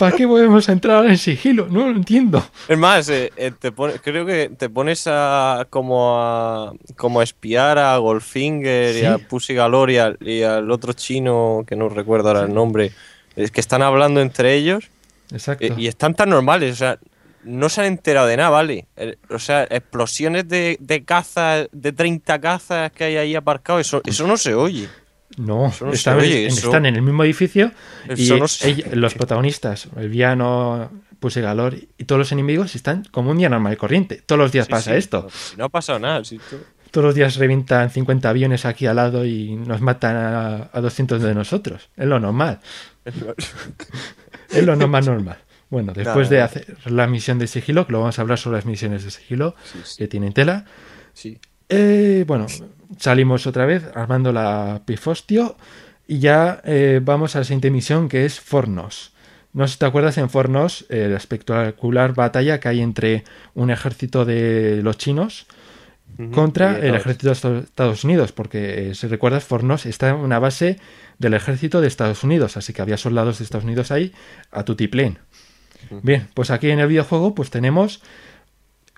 ¿Para qué podemos entrar en sigilo? No lo entiendo. Es más, eh, eh, te creo que te pones a como a como espiar a Goldfinger y a Pussy Galore y, al otro chino que no recuerdo ahora el nombre. Es que están hablando entre ellos. Exacto. Y, están tan normales, o sea, no se han enterado de nada, ¿vale? O sea, explosiones de, de cazas, de 30 cazas que hay ahí aparcados, eso, eso no se oye. No, están, en el mismo edificio y los protagonistas, el villano, Puse Galor y todos los enemigos están como un día normal y corriente. Todos los días pasa esto. No, ha pasado nada. Todos los días revientan 50 aviones aquí al lado y nos matan a, a 200 de nosotros. Es lo normal. es lo normal normal. Bueno, después de hacer la misión de sigilo, que lo vamos a hablar sobre las misiones de sigilo que tienen tela. Sí. Eh, bueno, salimos otra vez armando la Pifostio y ya eh, vamos a la siguiente misión que es Fornos. No sé si te acuerdas en Fornos, eh, la espectacular batalla que hay entre un ejército de los chinos contra el ejército de Estados Unidos, porque si recuerdas, Fornos está en una base del ejército de Estados Unidos, así que había soldados de Estados Unidos ahí a tutiplén. Bien, pues aquí en el videojuego pues tenemos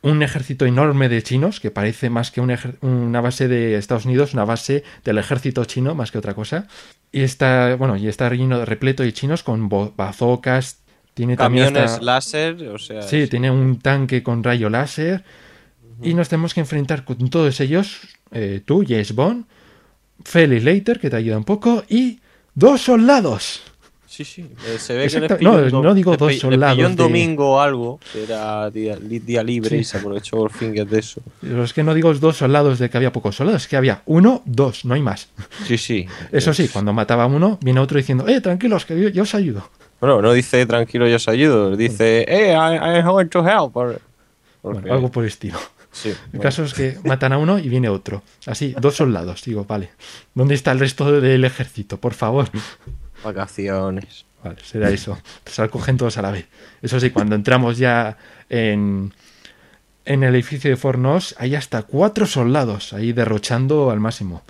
un ejército enorme de chinos, que parece más que un ejer- una base de Estados Unidos, una base del ejército chino, más que otra cosa. Y está, bueno, y está lleno de repleto de chinos con bazocas, tiene también Camiones hasta- láser, o sea. Sí, tiene un tanque con rayo láser. Y nos tenemos que enfrentar con todos ellos. eh, tú, James Bond, Felix Leiter, que te ayuda un poco, y dos soldados. Sí, sí. eh, Se ve que Exacto, le pilló no, no digo dos soldados pilló un de- domingo o algo, que era día, li- día libre Sí. y se aprovechó Goldfinger de eso. Pero es que no digo dos soldados de que había pocos soldados, es que había uno, dos, no hay más. Sí, sí. Eso sí, cuando mataba a uno, viene otro diciendo, eh, tranquilos, que yo, yo os ayudo. Bueno, no dice tranquilo, yo os ayudo. Dice, hey, I, I'm going to help. Por- porque- Bueno, algo por el estilo. Sí, El bueno. caso es que matan a uno y viene otro. Así, dos soldados. Digo, vale. ¿Dónde está el resto del ejército? Por favor. Vacaciones. Vale, será eso. Se cogen todos a la vez. Eso sí, cuando entramos ya en, en el edificio de Fornos, hay hasta cuatro soldados ahí derrochando al máximo.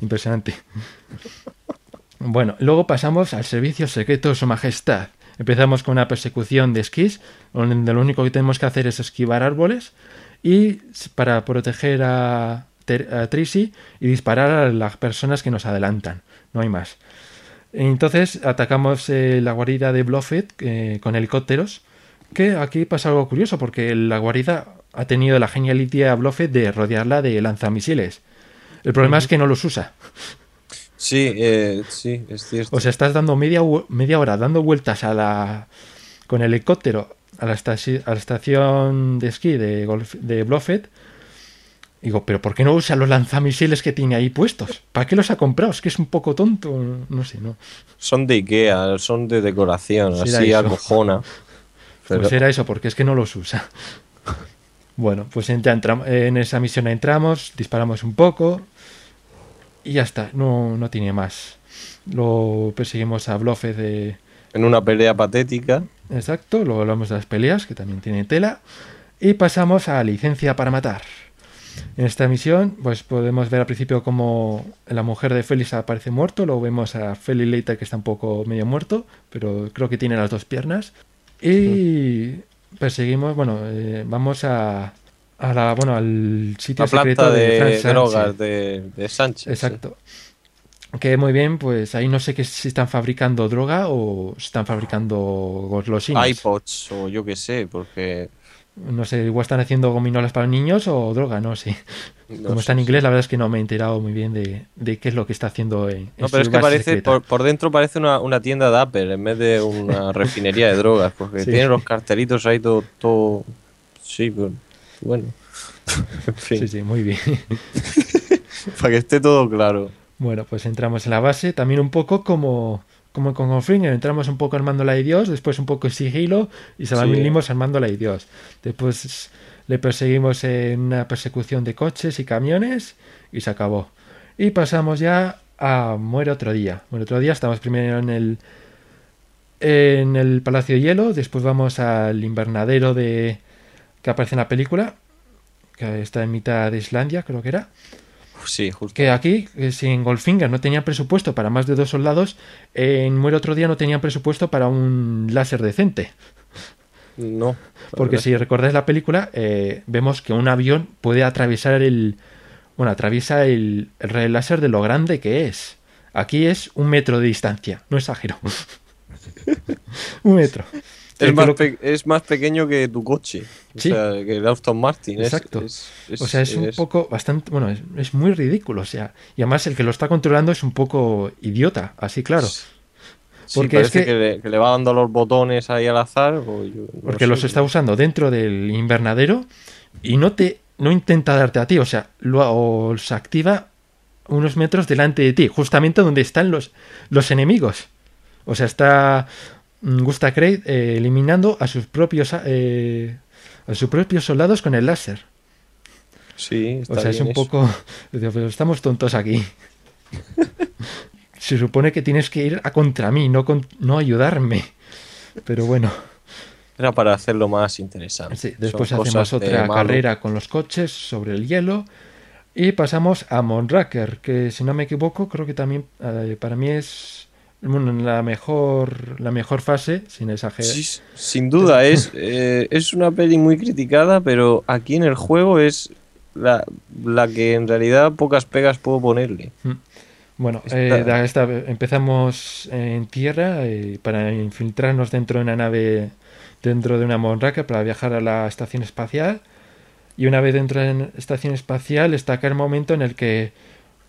Impresionante. Bueno, luego pasamos al servicio secreto de su majestad. Empezamos con una persecución de esquís, donde lo único que tenemos que hacer es esquivar árboles y para proteger a, a y disparar a las personas que nos adelantan. No hay más. Entonces atacamos eh, la guarida de Bluffet eh, con helicópteros. Que aquí pasa algo curioso porque la guarida ha tenido la genialidad Bluffet de rodearla de lanzamisiles. El problema es que no los usa. Sí, eh, sí, es cierto. O sea, estás dando media, media hora dando vueltas a la con el helicóptero a la, a la estación de esquí de, Golf- de Bluffet. Digo, pero ¿por qué no usa los lanzamisiles que tiene ahí puestos? ¿Para qué los ha comprado? Es que es un poco tonto. No sé, ¿no? Son de Ikea, son de decoración, Será así acojona. Pero- Pues era eso, porque es que no los usa. Bueno, pues en, ya entram- en esa misión entramos, disparamos un poco y ya está, no, no tiene más. Lo perseguimos a Bluffet de, En una pelea patética. Exacto, luego hablamos de las peleas, que también tiene tela. Y pasamos a licencia para matar. En esta misión, pues podemos ver al principio como la mujer de Félix aparece muerto, luego vemos a Félix Leiter que está un poco medio muerto, pero creo que tiene las dos piernas. Y perseguimos, bueno, eh, vamos a, a la, bueno, al sitio La secreto de, de, Frank Sánchez. drogas de, de Sánchez. sí. Exacto. Que muy bien, pues ahí no sé que si están fabricando droga o si están fabricando golosinas. iPods o yo qué sé, porque No sé, igual están haciendo gominolas para niños o droga, no sé. no Como está en inglés, la verdad es que no me he enterado muy bien de, de qué es lo que está haciendo en, No, pero es que parece, por, por dentro parece una, una tienda de Apple en vez de una refinería de drogas, porque Sí. tiene los cartelitos ahí todo, todo... Sí, pero bueno. en fin, Sí, sí, muy bien. para que esté todo claro. bueno, pues entramos en la base, también un poco como, como con Confringer, entramos un poco armando la de Dios, después un poco en sigilo y se Sí. venimos armando la de Dios. Después le perseguimos en una persecución de coches y camiones y se acabó. Y pasamos ya a Muere otro día. Muere otro día, estamos primero en el en el Palacio de Hielo, después vamos al invernadero de que aparece en la película, que está en mitad de Islandia, creo que era. Sí, justo. Que aquí, eh, si en Goldfinger no tenía presupuesto para más de dos soldados, en Muere otro día no tenían presupuesto para un láser decente. No. Porque si recordáis la película, eh, vemos que un avión puede atravesar el. Bueno, atraviesa el, el láser de lo grande que es. Aquí es un metro de distancia, no exagero. un metro. Es más, es más pequeño que tu coche. O Sí. sea, que el Aston Martin. Es- Exacto. es- es- o sea, es un es- poco bastante. Bueno, es, es muy ridículo. O sea, y además el que lo está controlando es un poco idiota, así claro. Sí, porque es parece que- que, le, que le va dando los botones ahí al azar. o yo- no Porque sé. los está usando dentro del invernadero y no te no intenta darte a ti, o sea, lo se activa unos metros delante de ti, justamente donde están los, los enemigos. O sea, está Gusta Craig eh, eliminando a sus propios eh, a sus propios soldados con el láser. Sí, está O sea, es bien un eso. poco pero estamos tontos aquí. Se supone que tienes que ir a contra mí, no con- no ayudarme. Pero bueno. Era para hacerlo más interesante. Sí, después Son hacemos otra carrera con los coches sobre el hielo y pasamos a Monraker, que si no me equivoco creo que también eh, para mí es bueno, en la mejor, la mejor fase, sin exagerar. Sí, sin duda, es, eh, es una peli muy criticada, pero aquí en el juego es la, la que en realidad pocas pegas puedo ponerle. Bueno, Está- eh, esta- empezamos en tierra eh, para infiltrarnos dentro de una nave, dentro de una monraca para viajar a la estación espacial. Y una vez dentro de la estación espacial está acá el momento en el que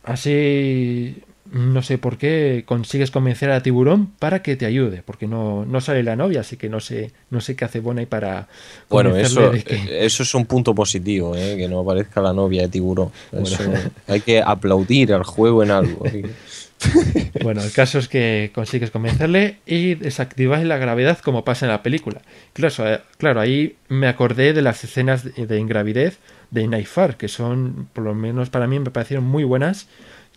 así, no sé por qué, consigues convencer a tiburón para que te ayude, porque no, no sale la novia, así que no sé, no sé qué hace Bonnie para Bueno, eso, que- eh, eso es un punto positivo, ¿eh? que no aparezca la novia de tiburón. Eso- hay que aplaudir al juego en algo. Bueno, el caso es que consigues convencerle y desactiváis la gravedad como pasa en la película. Claro, eh, claro ahí me acordé de las escenas de, de ingravidez de Naifar, que son, por lo menos para mí, me parecieron muy buenas.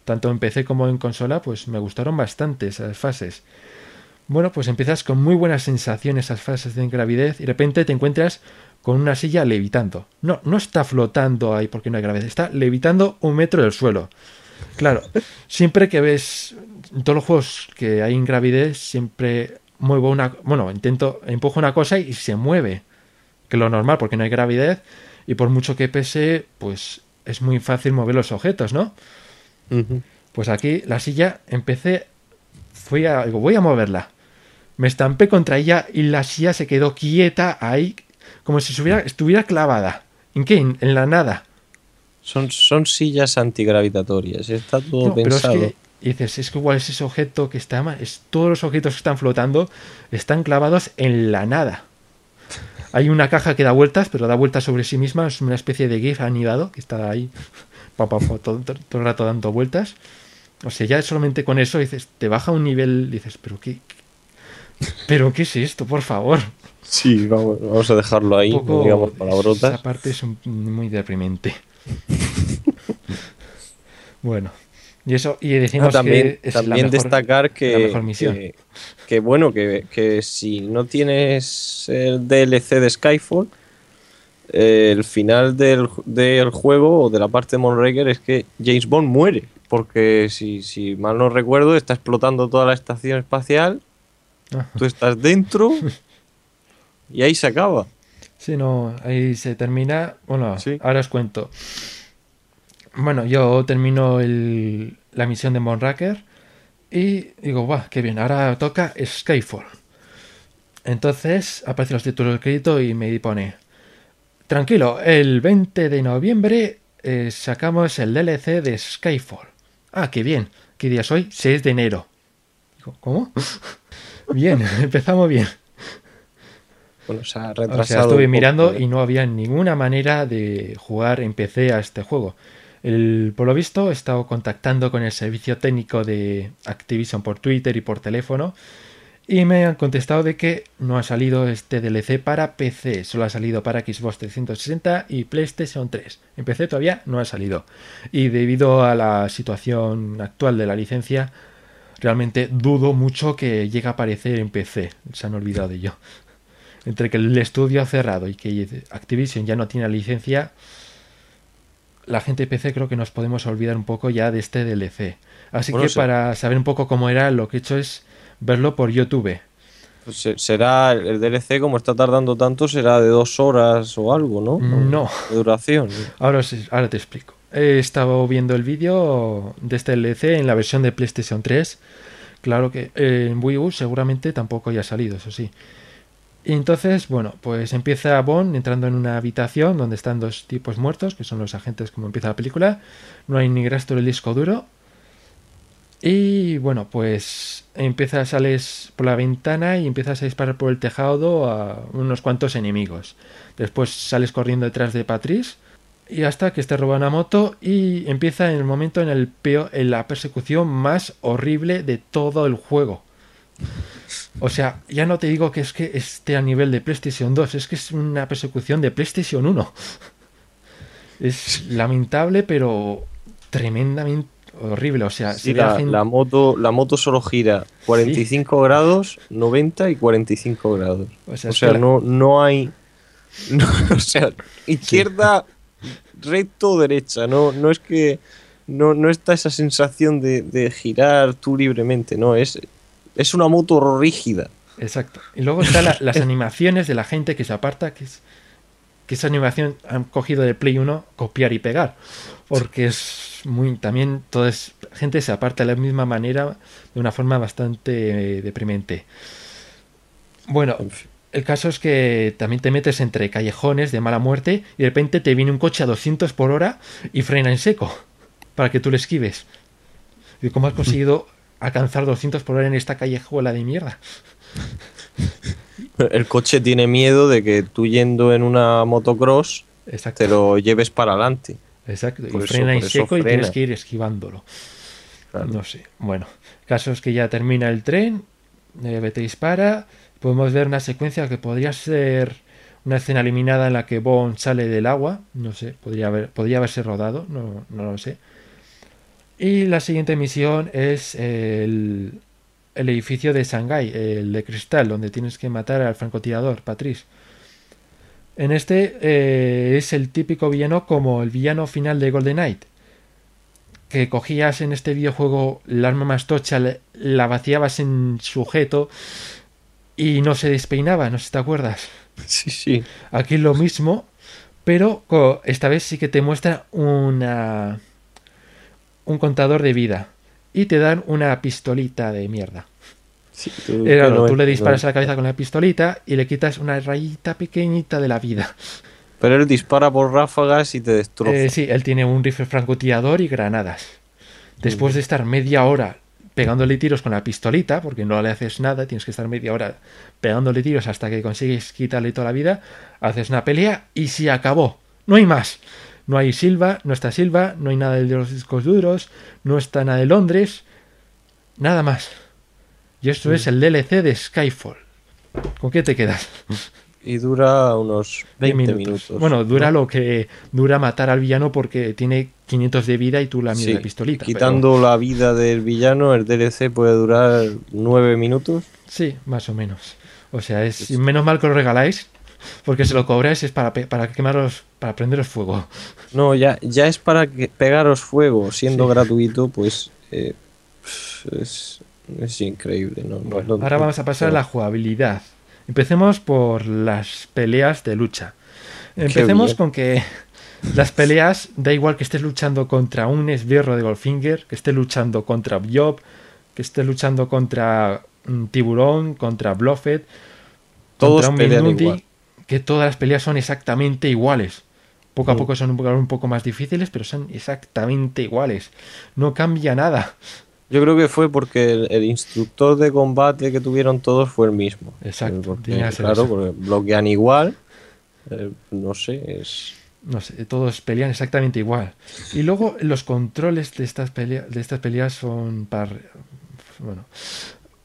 Tanto en PC como en consola, pues me gustaron bastante esas fases. Bueno, pues empiezas con muy buenas sensaciones esas fases de ingravidez y de repente te encuentras con una silla levitando. No, no está flotando ahí porque no hay gravedad, está levitando un metro del suelo. Claro, siempre que ves en todos los juegos que hay ingravidez, siempre muevo una, bueno, intento, empujo una cosa y se mueve, que lo normal porque no hay gravedad y por mucho que pese, pues es muy fácil mover los objetos, ¿no? Pues aquí la silla empecé, fui a, digo, voy a moverla. Me estampé contra ella y la silla se quedó quieta ahí, como si estuviera, estuviera clavada. ¿En qué? En, en la nada. Son, son sillas antigravitatorias, está todo No, pero es pensado. que y dices, es que igual es ese objeto que está mal, es todos los objetos que están flotando están clavados en la nada. Hay una caja que da vueltas, pero da vueltas sobre sí misma, es una especie de GIF anidado que está ahí pa, pa, todo, todo el rato dando vueltas. O sea, ya solamente con eso dices, te baja un nivel, dices, pero qué, pero qué es esto, por favor. Sí, vamos, vamos a dejarlo ahí, poco- digamos palabrotas. Esa parte es un- muy deprimente. bueno, y eso, y decimos Ah, también que es la también mejor- destacar la que, mejor misión. que, que bueno, que, que si no tienes el DLC de Skyfall, el final del, del juego o de la parte de Moonraker es que James Bond muere. Porque si, si mal no recuerdo, está explotando toda la estación espacial, tú estás dentro y ahí se acaba. Sí, no, ahí se termina. Bueno, Sí. ahora os cuento. Bueno, yo termino el- la misión de Monraker y digo, guau, qué bien, ahora toca Skyfall. Entonces aparecen los títulos de crédito y me pone, tranquilo, el 20 de noviembre eh, sacamos el DLC de Skyfall. Ah, qué bien, ¿qué día es hoy? 6 de enero. Digo, ¿cómo? bien, empezamos bien. Bueno, se ha O retrasado. sea, estuve mirando ¿eh? y no había ninguna manera de jugar en PC a este juego. El, por lo visto, he estado contactando con el servicio técnico de Activision por Twitter y por teléfono y me han contestado de que no ha salido este DLC para PC, solo ha salido para Xbox 360 y PlayStation 3. En PC todavía no ha salido. Y debido a la situación actual de la licencia, realmente dudo mucho que llegue a aparecer en PC. Se han olvidado de ello entre que el estudio ha cerrado y que Activision ya no tiene la licencia, la gente de PC creo que nos podemos olvidar un poco ya de este DLC. Así Bueno, que sí. para saber un poco cómo era, lo que he hecho es verlo por YouTube. Pues se- será el DLC, como está tardando tanto, será de dos horas o algo, ¿no? No. De duración. Ahora te explico. He estado viendo el vídeo de este DLC en la versión de PlayStation 3. Claro que eh, en Wii U seguramente tampoco haya salido, eso sí. Y entonces, bueno, pues empieza Bond entrando en una habitación donde están dos tipos muertos, que son los agentes como empieza la película. No hay ni rastro del disco duro. Y bueno, pues empieza, sales por la ventana y empiezas a disparar por el tejado a unos cuantos enemigos. Después sales corriendo detrás de Patrice y hasta que te roba una moto y empieza en el momento en el peor, en la persecución más horrible de todo el juego. O sea, ya no te digo que es que esté a nivel de PlayStation 2, es que es una persecución de PlayStation 1. Es lamentable, pero tremendamente horrible. O sea, Sí, a la, gente- la moto, la moto solo gira 45 grados, 90 y 45 grados. O O sea, sea, que la- no, no hay. no, o sea, izquierda, recto, derecha. No, no es que. No, no está esa sensación de, de girar tú libremente, no, es Es una moto rígida. Exacto. Y luego están la- las animaciones de la gente que se aparta, que es que esa animación han cogido de Play 1 copiar y pegar. Porque es muy. También toda gente se aparta de la misma manera, de una forma bastante eh, deprimente. Bueno, el caso es que también te metes entre callejones de mala muerte y de repente te viene un coche a 200 por hora y frena en seco para que tú le esquives. ¿Y cómo has conseguido alcanzar 200 por hora en esta callejuela de mierda? El coche tiene miedo de que tú yendo en una motocross te lo lleves para adelante. Exacto. por y eso- frena en seco y tienes que ir esquivándolo. Claro. No sé. Bueno, caso es que ya termina el tren, eh, vete dispara. Podemos ver una secuencia que podría ser una escena eliminada en la que Bond sale del agua. No sé, podría, haber, podría haberse rodado, no, no lo sé. Y la siguiente misión es el, el edificio de Shanghái, el de cristal, donde tienes que matar al francotirador, Patrice. En este eh, es el típico villano como el villano final de Golden Knight. Que cogías en este videojuego el arma más tocha, la vaciabas en sujeto y no se despeinaba, no sé si te acuerdas. Sí, sí. Aquí lo mismo, pero esta vez sí que te muestra una un contador de vida y te dan una pistolita de mierda. Sí, tú, Eh, no tú es- le disparas no a la cabeza con la pistolita y le quitas una rayita pequeñita de la vida. Pero él dispara por ráfagas y te destroza. Eh, sí, él tiene un rifle francotirador y granadas. Después de estar media hora pegándole tiros con la pistolita, porque no le haces nada, tienes que estar media hora pegándole tiros hasta que consigues quitarle toda la vida, haces una pelea y se acabó. No hay más. No hay Silva, no está Silva, no hay nada de los discos duros, no está nada de Londres, nada más. Y esto es el DLC de Skyfall. ¿Con qué te quedas? Y dura unos 20 minutos. Bueno, dura ¿no? lo que dura matar al villano porque tiene 500 de vida y tú la Sí, mierda de pistolita. pero- Quitando la vida del villano, el DLC puede durar 9 minutos. Sí, más o menos. O sea, es menos mal que lo regaláis porque si lo cobráis es para, para quemaros, para prenderos fuego. No, ya, ya es para que pegaros fuego, siendo Sí. gratuito, pues eh, es, es increíble. ¿no? No- no- Ahora vamos a pasar a la jugabilidad. Empecemos por las peleas de lucha. Empecemos con que las peleas, da igual que estés luchando contra un esbirro de Goldfinger, que estés luchando contra Job, que estés luchando contra un tiburón, contra Bluffet, Todos contra un pelean Mindundi, igual. que todas las peleas son exactamente iguales. Poco a Mm. poco son un poco, un poco más difíciles, pero son exactamente iguales. No cambia nada. Yo creo que fue porque el, el instructor de combate que tuvieron todos fue el mismo. Exacto, porque, claro, eso. porque bloquean igual. eh, no sé, es. no sé, todos pelean exactamente igual. Y luego los controles de estas peleas, de estas peleas son para bueno,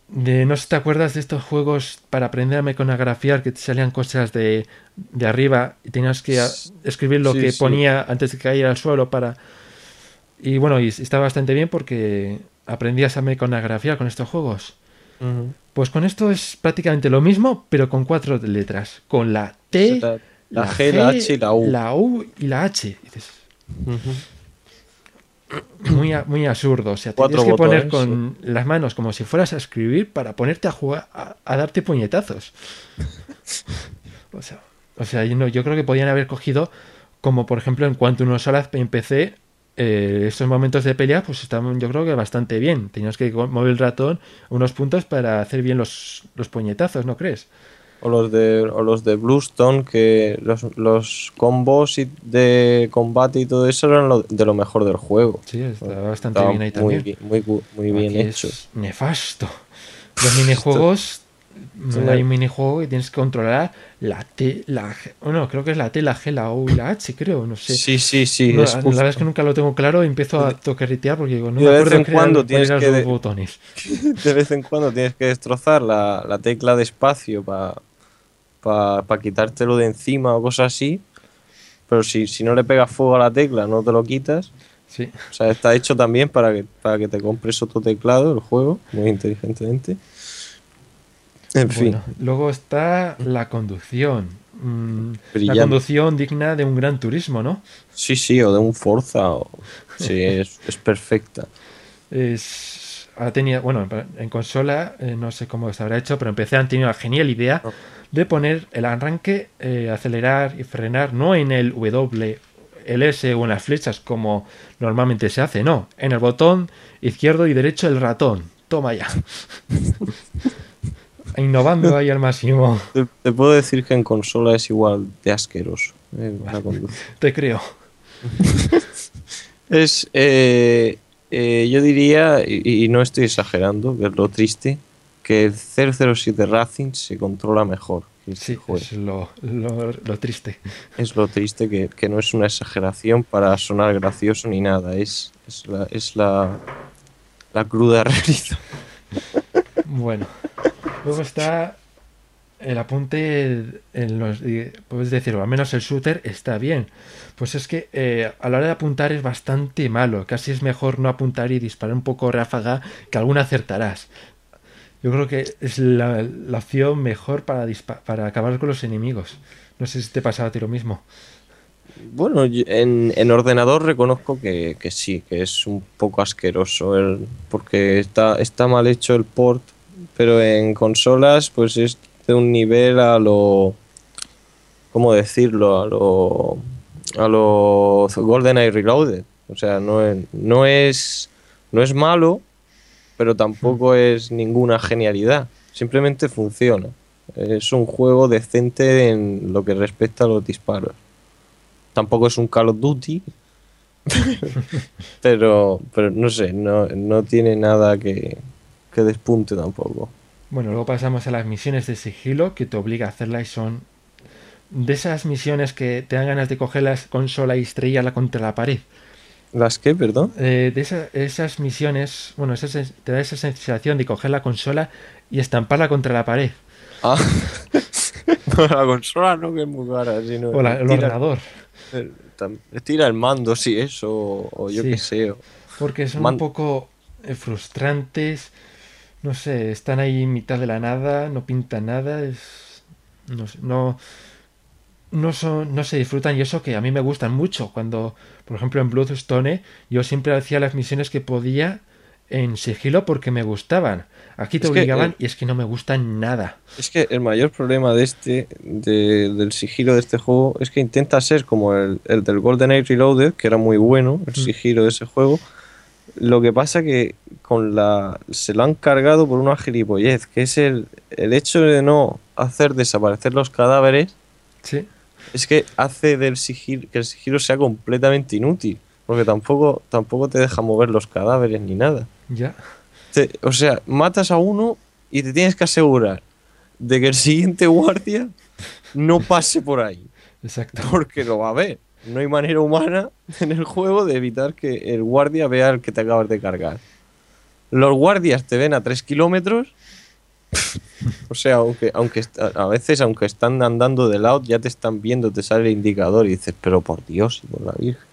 de, no sé si te acuerdas de estos juegos para aprender a meconografiar que te salían cosas de, de arriba y tenías que escribir lo Sí, que sí. ponía antes de caer al suelo para y bueno, y está bastante bien porque aprendías a meconografiar con estos juegos. Pues con esto es prácticamente lo mismo, pero con cuatro letras, con la T, La, la G, la H y la U. la U y la H. Y dices, muy, a- muy absurdo. O sea, tienes que poner con las manos como si fueras a escribir para ponerte a jugar, a, a darte puñetazos. o sea, o sea yo, no- yo creo que podían haber cogido, como por ejemplo en cuanto uno solas en PC, eh, estos momentos de pelea, pues estaban yo creo que bastante bien. Tenías que mover el ratón unos puntos para hacer bien los, los puñetazos, ¿no crees? O los de, o los de Bluestone, que los, los combos y de combate y todo eso eran lo- de lo mejor del juego. Sí, estaba bastante Estaba bien ahí muy, también. muy, bien Aquí hecho. Es nefasto. Los minijuegos. Hay un minijuego que tienes que controlar la T, la G. Bueno, creo que es la T, la G, la U y la H, creo. No sé. Sí, sí, sí. No, la justo. verdad es que nunca lo tengo claro y empiezo a toquerritear porque digo, no Y me de vez acuerdo en cuando tienes que los de- botones. De vez en cuando tienes que destrozar la, la tecla de espacio para quitártelo de encima o cosas así. Pero si, si no le pegas fuego a la tecla, no te lo quitas. Sí. O sea, está hecho también para que, para que te compres otro teclado, el juego, muy inteligentemente. En fin, Bueno, luego está la conducción. Mm, la conducción digna de un gran turismo, ¿no? sí, sí, o de un Forza. O... Sí, es, es perfecta. Es, ha tenido, bueno, en consola eh, no sé cómo se habrá hecho, pero en PC han tenido la genial idea de poner el arranque, eh, acelerar y frenar no en el W, el S o en las flechas como normalmente se hace, no, en el botón izquierdo y derecho del ratón. Toma ya. Innovando ahí al máximo. Te, te puedo decir que en consola es igual de asqueroso. eh. Te creo. Es, eh, eh, yo diría, y, y no estoy exagerando, que es lo triste, que el 007 Racing se controla mejor. que este Sí, juego. es lo, lo- lo triste. Es lo triste que, que no es una exageración para sonar gracioso ni nada. Es, es, la, es la, la cruda realidad. Bueno, luego está el apunte en los, puedes decirlo, al menos el shooter está bien. Pues es que eh, a la hora de apuntar es bastante malo. Casi es mejor no apuntar y disparar un poco ráfaga que alguna acertarás. Yo creo que es la, opción mejor para, para acabar con los enemigos. No sé si te pasaba a ti lo mismo. Bueno, en, en ordenador reconozco que, que sí, que es un poco asqueroso porque está, está mal hecho el port, pero en consolas pues es de un nivel a lo... ¿Cómo decirlo? A lo... A lo GoldenEye Reloaded. O sea, no es, no es, no es malo, pero tampoco es ninguna genialidad. Simplemente funciona. Es un juego decente en lo que respecta a los disparos tampoco es un Call of Duty, pero, pero no sé, no, no tiene nada que, que despunte tampoco. Bueno, luego pasamos a las misiones de sigilo que te obliga a hacerlas y son de esas misiones que te dan ganas de coger la consola y estrellarla contra la pared. ¿Las qué, perdón? Eh, de esa- esas misiones, bueno, esa te da esa sensación de coger la consola y estamparla contra la pared. Ah, no, la consola no que es muy cara, sino O la- el tira, ordenador. el- tira el mando, sí, eso, o, yo Sí. qué sé. o- Porque son Man- un poco eh, frustrantes. No sé, están ahí en mitad de la nada, no pintan nada. Es, no, sé, no, no, son, no se disfrutan y eso que a mí me gustan mucho. Cuando, por ejemplo, en Bloodstone, yo siempre hacía las misiones que podía en sigilo porque me gustaban. Aquí te Es obligaban eh, y es que no me gustan nada. Es que el mayor problema de este, de- del sigilo de este juego, es que intenta ser como el, el del GoldenEye Reloaded, que era muy bueno, el Mm. sigilo de ese juego. Lo que pasa que con la se lo han cargado por una gilipollez, que es el, el hecho de no hacer desaparecer los cadáveres, Sí, es que hace del sigilo, que el sigilo sea completamente inútil, porque tampoco, tampoco te deja mover los cadáveres ni nada. ya. Te- o sea, matas a uno y te tienes que asegurar de que el siguiente guardia no pase por ahí. Exacto. Porque lo va a ver. No hay manera humana en el juego de evitar que el guardia vea el que te acabas de cargar. Los guardias te ven a 3 kilómetros. O sea, aunque, aunque a veces, aunque están andando de lado, ya te están viendo, te sale el indicador y dices, pero por Dios y por la Virgen.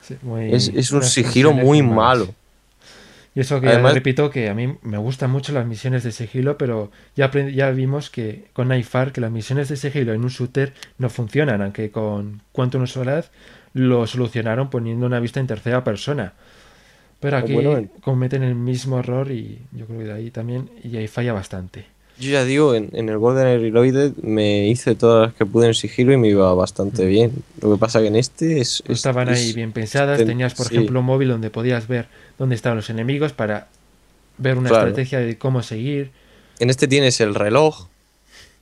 Sí, Es, es un sigilo muy malo. Y eso que Además- ya repito que a mí me gustan mucho las misiones de sigilo, pero ya, ya vimos que con Naifar que las misiones de sigilo en un shooter no funcionan, aunque con Quantum of Solace lo solucionaron poniendo una vista en tercera persona. Pero aquí Bueno, en- cometen el mismo error y yo creo que de ahí también y ahí falla bastante. Yo ya digo, en, en el Golden Reloaded me hice todas las que pude en sigilo y me iba bastante bien. Lo que pasa que en este es... es- Estaban es- ahí bien pensadas, ten- tenías por sí. ejemplo un móvil donde podías ver dónde estaban los enemigos para ver una Claro. estrategia de cómo seguir. En este tienes el reloj,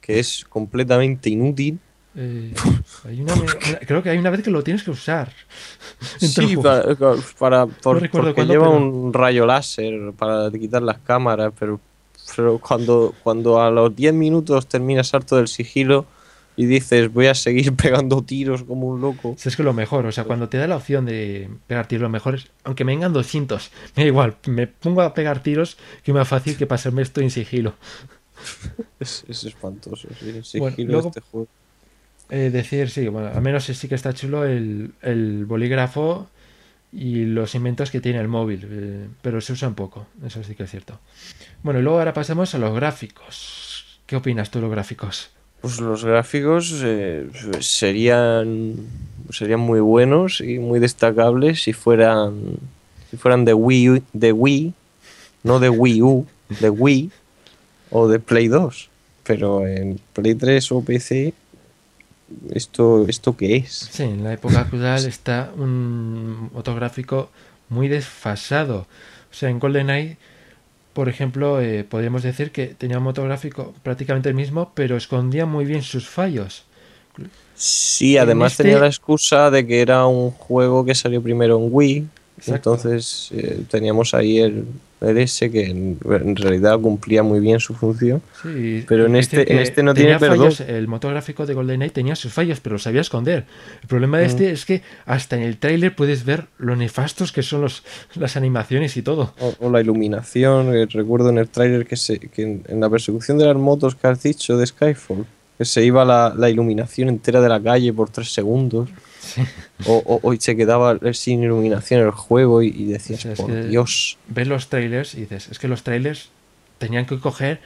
que es completamente inútil. Eh, hay una- creo que hay una vez que lo tienes que usar. Sí, juego. para, para- por- recuerdo porque cuándo, lleva pero- un rayo láser para quitar las cámaras, pero, pero cuando, cuando a los 10 minutos terminas harto del sigilo y dices voy a seguir pegando tiros como un loco, es que lo mejor, o sea, cuando te da la opción de pegar tiros, lo mejor es, aunque me vengan 200, me da igual, me pongo a pegar tiros que es más fácil que pasarme esto en sigilo. es, es espantoso. sí, el sigilo Bueno, de luego- este juego. Eh, decir, sí, bueno, al menos sí que está chulo el, el bolígrafo y los inventos que tiene el móvil, eh, pero se usan poco, eso sí que es cierto. Bueno, y luego ahora pasamos a los gráficos. ¿Qué opinas tú de los gráficos? Pues los gráficos eh, serían serían muy buenos y muy destacables si fueran si fueran de Wii de Wii no de Wii U, de Wii o de Play 2. Pero en Play 3 o PC, ¿esto, esto qué es? Sí, en la época actual está un motográfico muy desfasado. O sea, en GoldenEye, por ejemplo, eh, podríamos decir que tenía un motográfico prácticamente el mismo, pero escondía muy bien sus fallos. Sí, además este- tenía la excusa de que era un juego que salió primero en Wii. Exacto. Entonces eh, teníamos ahí el, S que en, en realidad cumplía muy bien su función. Sí, Pero en es este- en este no tiene fallos. perdón. El motográfico de GoldenEye tenía sus fallos, pero lo sabía esconder. El problema de Mm. este es que hasta en el tráiler puedes ver lo nefastos que son los, las animaciones y todo. O, o la iluminación, eh, recuerdo en el tráiler que, se, que en, en la persecución de las motos que has dicho de Skyfall, que se iba la, la iluminación entera de la calle por tres segundos. O, o- o se quedaba sin iluminación el juego y, y decías, O sea, es por Dios. Ves los trailers y dices, es que los trailers tenían que coger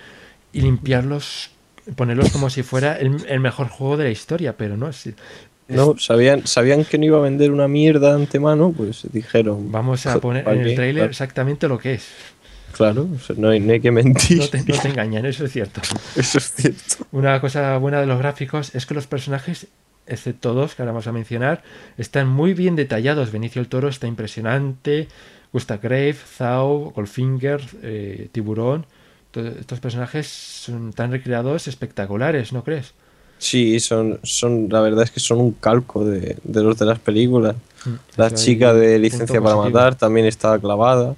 y limpiarlos, ponerlos como si fuera el, el mejor juego de la historia, pero no, No, sabían, sabían que no iba a vender una mierda de antemano, pues dijeron. vamos a poner ¿para en el trailer Claro, exactamente lo que es. Claro, no, hay, no hay que mentir. No te, no te engañan, eso es cierto. Eso es cierto. Una cosa buena de los gráficos es que los personajes, excepto dos que ahora vamos a mencionar, están muy bien detallados. Benicio el Toro está impresionante, Gustav Grave, Zao, Goldfinger, eh, Tiburón. to- Estos personajes son tan recreados espectaculares, ¿no crees? Sí, son, son, la verdad es que son un calco de, de los de las películas. La Eso ahí, chica de Licencia para positivo. Matar también estaba clavada.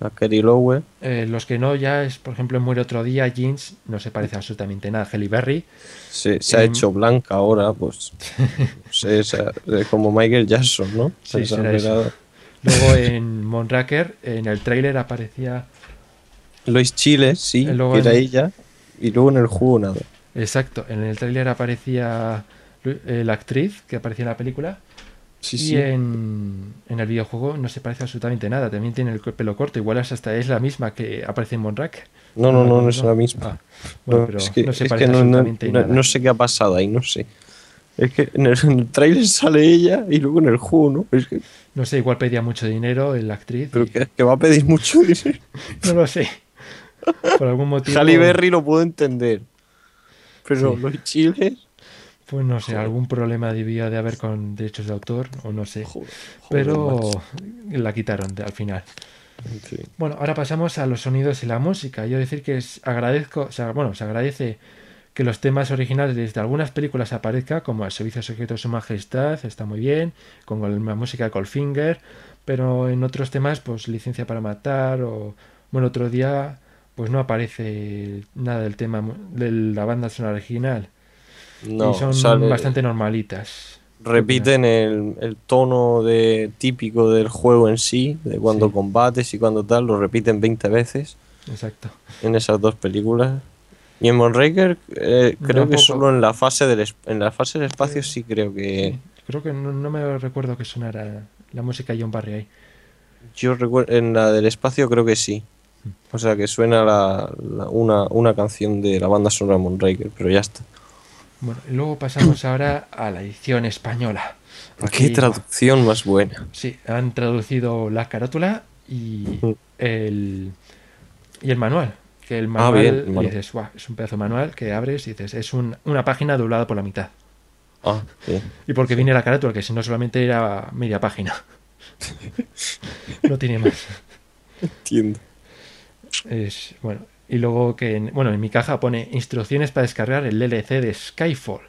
La Kerry Lowe. Eh, los que no, ya es, por ejemplo, Muere otro día, Jeans no se parece absolutamente nada a Halle Berry. Se, se ha Em, hecho blanca ahora, pues. o sea, eh, como Michael Jackson, ¿no? Sí. Luego en Monraker, en el tráiler aparecía Lois Chile, sí, Y luego que era en- ella. Y luego en el juego nada. Exacto, en el tráiler aparecía eh, la actriz que aparecía en la película Sí, y sí. en, en el videojuego no se parece absolutamente nada, también tiene el pelo corto, igual es hasta es la misma que aparece en Monrack. No, no, no, no es recuerdo. la misma. Ah, bueno, No, pero es que, no se es parece que no, no- absolutamente no- nada. no sé qué ha pasado ahí, no sé. Es que en el, en el trailer sale ella y luego en el juego, ¿no? Es que, No sé, igual pedía mucho dinero la actriz. pero y- que, que va a pedir mucho dinero. No lo sé. Por algún motivo. Halle Berry lo puedo entender. Pero Sí. los chiles. Pues no sé, algún problema debía de haber con derechos de autor, o no sé. Joder, pero macho. la quitaron de- al final. En fin. Bueno, ahora pasamos a los sonidos y la música. Yo decir que es- agradezco, o sea, bueno, se agradece que los temas originales de algunas películas aparezca, como El Servicio Secreto de Su Majestad, está muy bien, con la música de Goldfinger, pero en otros temas, pues Licencia para Matar, o bueno, otro día, pues no aparece nada del tema de la banda sonora original. No, y son sale- bastante normalitas. repiten el, el tono de, típico del juego en sí, de cuando Sí. combates y cuando tal, lo repiten 20 veces Exacto. en esas dos películas. Y en Moonraker eh, creo que solo en la fase del en la fase del espacio sí creo que Sí, creo que no, no me recuerdo que sonara la música de John Barry ahí. yo recuerdo en la del espacio creo que sí. O sea que suena la- la- una, una canción de la banda sonora de Moonraker, pero ya está. Bueno, y luego pasamos ahora a la edición española. Qué traducción más buena. Sí, han traducido la carátula y Mm. el, y el manual. Que el Ah, manual, bien, el manual. dices, "Guau, es un pedazo de manual que abres y dices, es un- una página doblada por la mitad. Ah, bien. Y porque viene la carátula, que si no solamente era media página. no tiene más. Entiendo. Es, bueno, y luego que, en, bueno, en mi caja pone instrucciones para descargar el DLC de Skyfall.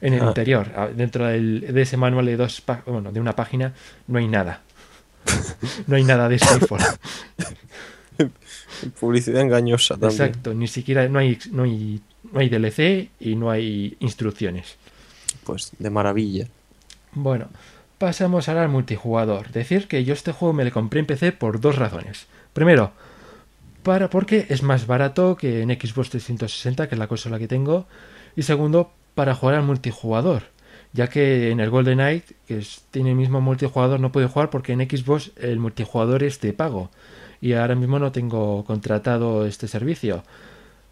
En el Ah. interior, dentro del- de ese manual de dos, bueno, de una página, no hay nada. no hay nada de Skyfall. Publicidad engañosa también. Exacto, ni siquiera, no hay, no hay, no hay DLC y no hay instrucciones. Pues de maravilla. Bueno, pasamos ahora al multijugador. Decir que yo este juego me lo compré en PC por dos razones. Primero, para porque es más barato que en Xbox 360, que es la consola que tengo. Y segundo, para jugar al multijugador. Ya que en el Golden Knight, que tiene el mismo multijugador, no puede jugar porque en Xbox el multijugador es de pago. Y ahora mismo no tengo contratado este servicio.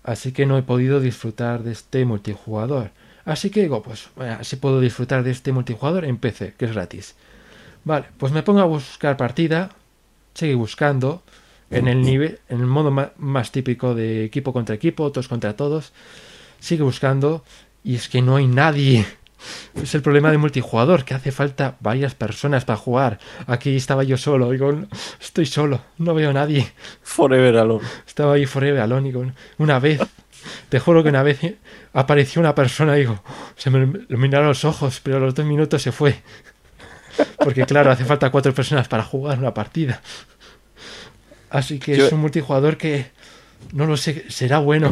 Así que no he podido disfrutar de este multijugador. Así que digo, pues bueno, así puedo disfrutar de este multijugador en PC, que es gratis. Vale, pues me pongo a buscar partida, seguí buscando, En el nivel, en el modo más típico de equipo contra equipo, todos contra todos, sigue buscando y es que no hay nadie. Es el problema de multijugador, que hace falta varias personas para jugar. Aquí estaba yo solo, digo, "No, estoy solo, no veo a nadie. Forever Alone. Estaba ahí forever alone, digo, una vez, te juro que una vez apareció una persona, digo, se me iluminaron los ojos, pero a los dos minutos se fue. Porque claro, hace falta cuatro personas para jugar una partida. Así que Yo- es un multijugador que, no lo sé, será bueno.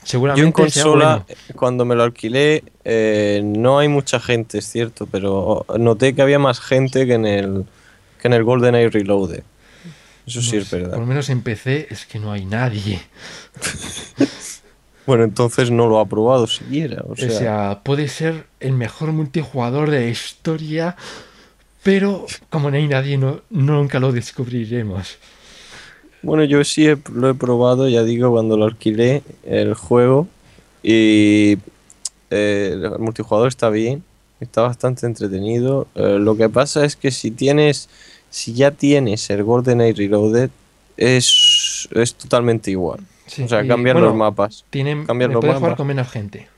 Yo Seguramente en consola, sea bueno. cuando me lo alquilé, eh, no hay mucha gente, es cierto, pero noté que había más gente que en el, que en el GoldenEye Reloaded. Eso sí es sé, verdad. Por lo menos en PC es que no hay nadie. Bueno, entonces no lo ha probado siquiera. O O sea, sea, puede ser el mejor multijugador de la historia, pero como no hay nadie, no, nunca lo descubriremos. Bueno, yo sí he- lo he probado, ya digo, cuando lo alquilé el juego. Y eh, el multijugador está bien, está bastante entretenido. Eh, lo que pasa es que si tienes, si ya tienes el GoldenEye Reloaded, es, es totalmente igual. Sí, o sea, cambian bueno, los mapas. Tienen, cambian los puedes jugar mapas. con menos gente.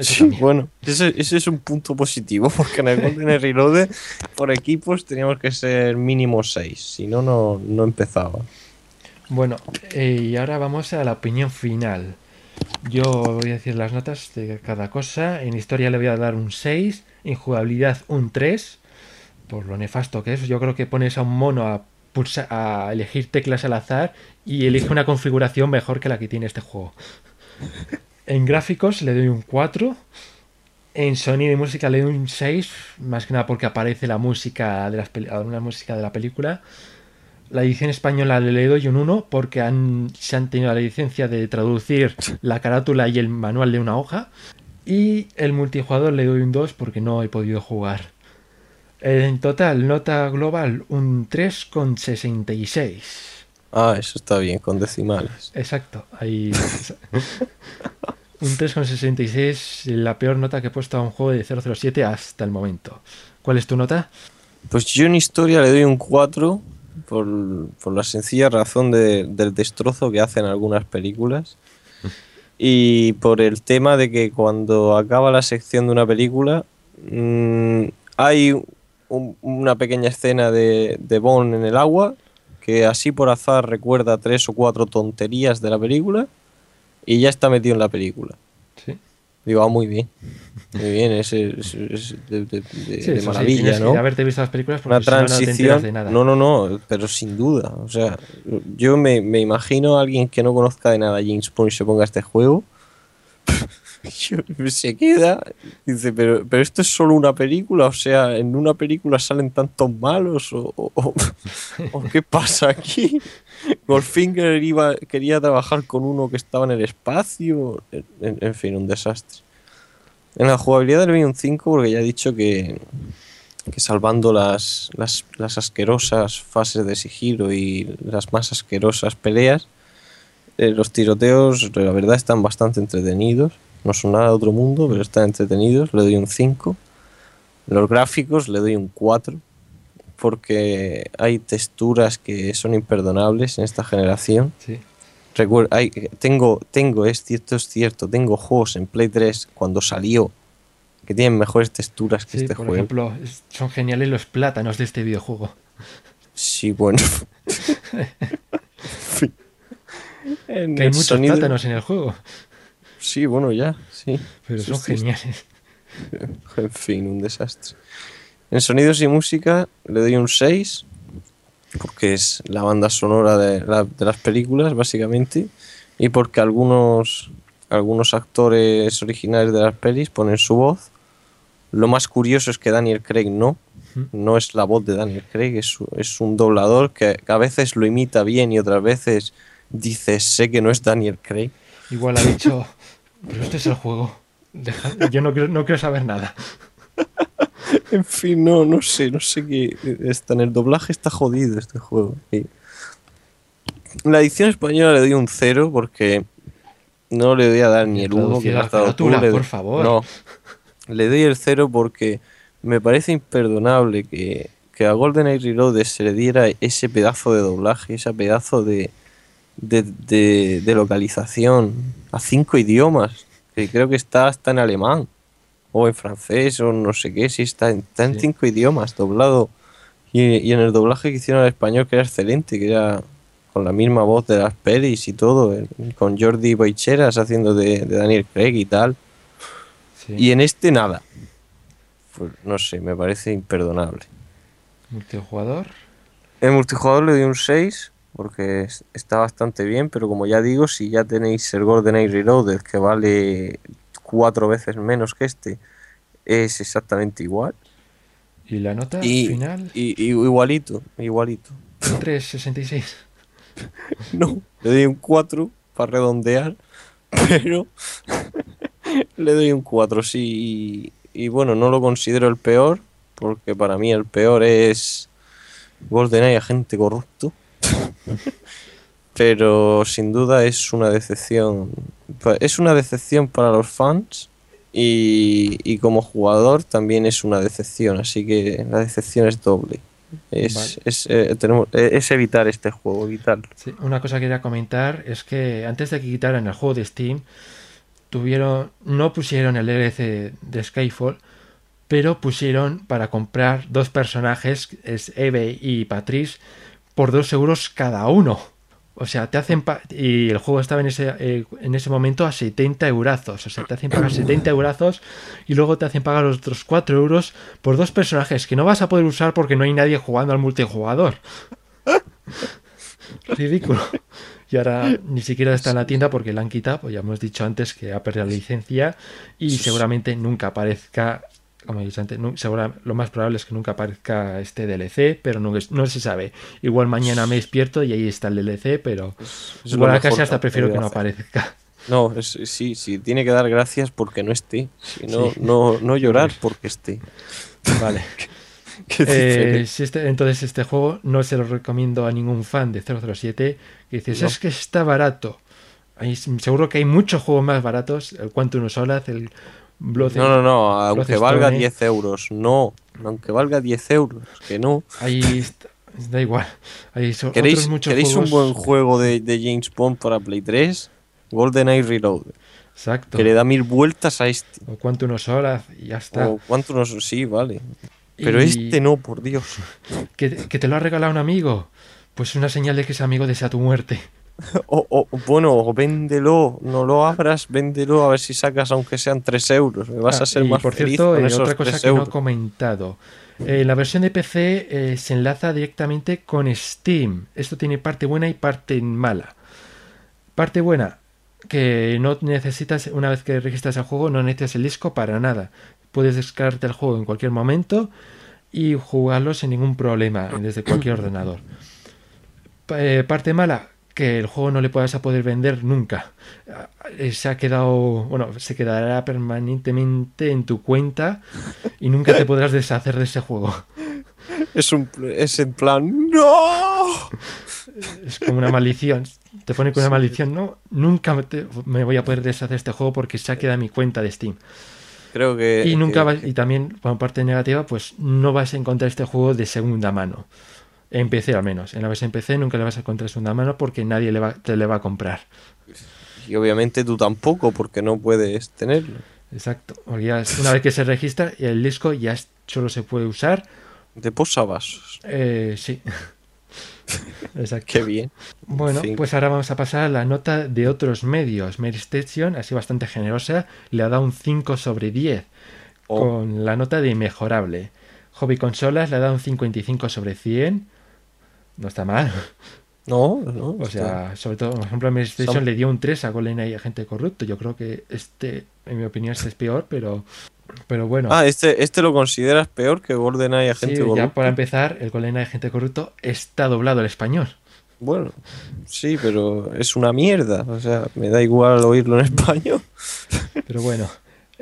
Sí, bueno, ese, ese es un punto positivo, porque en el GoldenEye Reloaded, por equipos, teníamos que ser mínimo 6, si no, no empezaba. Bueno, eh, y ahora vamos a la opinión final. Yo voy a decir las notas de cada cosa. En historia le voy a dar un 6, en jugabilidad un 3, por lo nefasto que es. Yo creo que pones a un mono a, a elegir teclas al azar y elige una configuración mejor que la que tiene este juego. En gráficos le doy un 4. En sonido y música le doy un 6, más que nada porque aparece la música de, las alguna música de la película. La edición española le doy un 1 porque han, se han tenido la licencia de traducir la carátula y el manual de una hoja. Y el multijugador le doy un 2 porque no he podido jugar. En total, nota global un 3,66. Ah, eso está bien, con decimales. Exacto, ahí. un 3,66 es la peor nota que he puesto a un juego de 007 hasta el momento. ¿Cuál es tu nota? Pues yo en historia le doy un 4 por, por la sencilla razón de- del destrozo que hacen algunas películas y por el tema de que cuando acaba la sección de una película mm, hay un- una pequeña escena de, de Bond en el agua que así por azar recuerda tres o cuatro tonterías de la película y ya está metido en la película. Sí. Digo, ah, muy bien. Muy bien, es, es- es de, de- de- Sí, de eso sí, maravilla, ¿no? que haberte visto las películas porque Una si no, te transición. de nada. No, no, no, pero sin duda. O sea, yo me, me imagino a alguien que no conozca de nada James Bond y se ponga este juego. se queda. Dice, pero, pero esto es solo una película. O sea, en una película salen tantos malos. ¿O, o- o- o qué pasa aquí? Goldfinger iba, quería trabajar con uno que estaba en el espacio. En, fin, un desastre. En la jugabilidad le doy un 5 porque ya he dicho que, que salvando las, las, las asquerosas fases de sigilo y las más asquerosas peleas, eh, los tiroteos la verdad están bastante entretenidos. No son nada de otro mundo, pero están entretenidos. Le doy un 5. Los gráficos le doy un 4 porque hay texturas que son imperdonables en esta generación. Sí. Recuer- hay- tengo, tengo, es cierto, es cierto, tengo juegos en Play 3 cuando salió que tienen mejores texturas que Sí, este por juego. ejemplo, es- son geniales los plátanos de este videojuego. Sí, bueno. En Que hay muchos sonido- plátanos en el juego, Sí, bueno, ya, sí. pero son geniales. En fin, un desastre. En sonidos y música le doy un 6, porque es la banda sonora de, la- de las películas, básicamente, y porque algunos, algunos actores originales de las pelis ponen su voz. Lo más curioso es que Daniel Craig no, no es la voz de Daniel Craig, es, es un doblador que, que a veces lo imita bien y otras veces dice, sé que no es Daniel Craig. Igual ha dicho, pero este es el juego. Deja- yo no quiero, no quiero saber nada. En fin, no, no sé, no sé qué. Está en el doblaje está jodido este juego. sí. La edición española le doy un 0 porque no le voy a dar ni el 1 que le has dado tú, por favor. No, le doy el 0 porque me parece imperdonable que, que a GoldenEye Reloaded se le diera ese pedazo de doblaje, ese pedazo de, de, de- de localización a cinco idiomas, que creo que está hasta en alemán, o en francés, o no sé qué, sí, está, en- está en Sí. cinco idiomas doblado. Y, y en el doblaje que hicieron al español, que era excelente, que era con la misma voz de las pelis y todo, eh, con Jordi Boicheras haciendo de, de Daniel Craig y tal. Sí. Y en este nada. Pues no sé, me parece imperdonable. Multijugador. En multijugador le doy un 6 porque es- está bastante bien, pero como ya digo, si ya tenéis el GoldenEye Reloaded que vale cuatro veces menos que este, es exactamente igual. Y la nota Y, final. y- y igualito, igualito. 366. No, le doy un 4 para redondear, pero le doy un 4, sí. Y, y bueno, no lo considero el peor, porque para mí el peor es GoldenEye Agente Corrupto. pero sin duda es una decepción. pa- Es una decepción para los fans. Y, y como jugador también es una decepción, así que la decepción es doble. Es, Vale. es, eh, tenemos, eh, es evitar este juego, evitarlo. Sí, una cosa que quería comentar es que antes de que quitaran el juego de Steam, tuvieron, no pusieron el DLC de Skyfall, pero pusieron para comprar dos personajes, es Eve y Patrice, por dos euros cada uno. O sea, te hacen y el juego estaba en ese, eh, en ese momento a 70 eurazos. O sea, te hacen pagar 70 eurazos y luego te hacen pagar los otros 4 euros por dos personajes que no vas a poder usar porque no hay nadie jugando al multijugador. Ridículo. Y ahora ni siquiera está en la tienda porque la han quitado, pues ya hemos dicho antes que ha perdido la licencia y seguramente nunca aparezca, como he dicho antes, nu- segura- lo más probable es que nunca aparezca este DLC, pero no, es- no se sabe. Igual mañana me despierto y ahí está el DLC, pero es lo igual a casi hasta prefiero que no aparezca. No, es- sí, sí, tiene que dar gracias porque no esté. Si no, Sí. no, no llorar porque esté. Vale. Eh, si este- entonces este juego no se lo recomiendo a ningún fan de 007 que dices No. es que está barato Hay- seguro que hay muchos juegos más baratos el Quantum of Solace el Blood no, no, no, aunque valga eh. 10 euros. No, aunque valga 10 euros. Que no. ahí está- da igual so- ¿Queréis, muchos ¿queréis un buen juego de, de James Bond para Play 3? GoldenEye Reloaded. exacto Que le da mil vueltas a este. o Quantum of Solace y ya está O cuánto nos... Sí, vale. Pero Y este no, por Dios. que, que te lo ha regalado un amigo pues una señal de que ese amigo desea tu muerte O, o, bueno, véndelo, no lo abras, véndelo a ver si sacas aunque sean 3 euros. Me vas Ah, a ser y más por feliz cierto, con eh, esos otra cosa 3 que no he euros. comentado. Eh, la versión de PC eh, se enlaza directamente con Steam. Esto tiene parte buena y parte mala. Parte buena, que no necesitas, una vez que registras el juego, no necesitas el disco para nada. Puedes descargarte el juego en cualquier momento y jugarlo sin ningún problema desde cualquier ordenador. Eh, parte mala, que el juego no le puedas a poder vender nunca. Eh, Se ha quedado, bueno, se quedará permanentemente en tu cuenta y nunca te podrás deshacer de ese juego. Es, un, es en plan, ¡No! Es como una maldición. Te pone con una maldición, no, nunca me, te- me voy a poder deshacer de este juego porque se ha quedado en mi cuenta de Steam. Creo que. Y nunca que- vas, y también, como parte negativa, pues no vas a encontrar este juego de segunda mano. En PC al menos. En la versión PC nunca le vas a encontrar segunda mano porque nadie le va, te le va a comprar. Y obviamente tú tampoco, porque no puedes tenerlo. Exacto. Porque ya es- una vez que se registra, el disco ya es- solo se puede usar. De posavasos. Eh, sí. Exacto. Qué bien. Bueno, pues ahora vamos a pasar a la nota de otros medios. Mary Station, así bastante generosa, le ha dado un 5 sobre 10 Oh. con la nota de mejorable. Hobby Consolas le ha dado un 55 sobre 100. No está mal. No, no. O sea, sobre todo, por ejemplo, Mary Station Son- le dio un 3 a GoldenEye Agente Corrupto. Yo creo que este, en mi opinión, este es peor, pero, pero bueno. Ah, este, este lo consideras peor que GoldenEye Sí, Agente ya Corrupto? para empezar, el GoldenEye Agente Corrupto está doblado al español. Bueno, sí, pero es una mierda. O sea, me da igual oírlo en español. Pero bueno.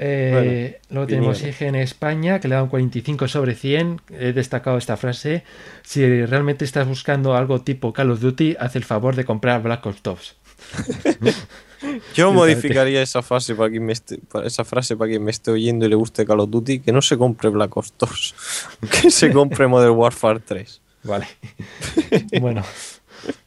Eh, Bueno, luego tenemos opinión. IGN España, que le da un 45 sobre 100. He destacado esta frase. Si realmente estás buscando algo tipo Call of Duty, haz el favor de comprar Black Ops 2. Yo modificaría esa frase para quien me esté, para esa frase para quien me esté oyendo y le guste Call of Duty, que no se compre Black Ops 2, que se compre Modern Warfare 3. Vale. bueno,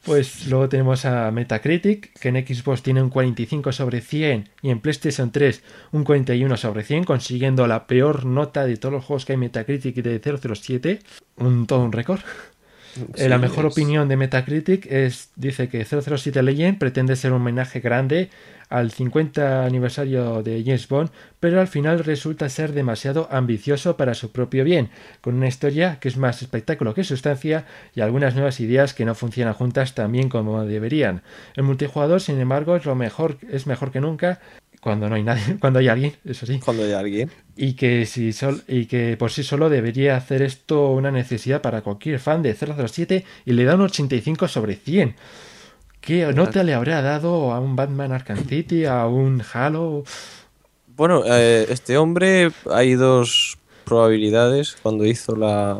pues luego tenemos a Metacritic, que en Xbox tiene un 45 sobre 100 y en PlayStation 3 un 41 sobre 100, consiguiendo la peor nota de todos los juegos que hay Metacritic de 007, un, todo un récord. Eh, la mejor es- opinión de Metacritic es dice que 007 Legend pretende ser un homenaje grande al 50 aniversario de James Bond, pero al final resulta ser demasiado ambicioso para su propio bien, con una historia que es más espectáculo que sustancia y algunas nuevas ideas que no funcionan juntas tan bien como deberían. El multijugador, sin embargo, es lo mejor, es mejor que nunca cuando no hay nadie, cuando hay alguien, eso sí Cuando hay alguien. y que, si sol- y que por sí solo debería hacer esto una necesidad para cualquier fan de 007 y le da un 85 sobre 100. ¿Qué nota le habrá dado a un Batman Arkham City, a un Halo? Bueno, eh, este hombre hay dos probabilidades cuando hizo la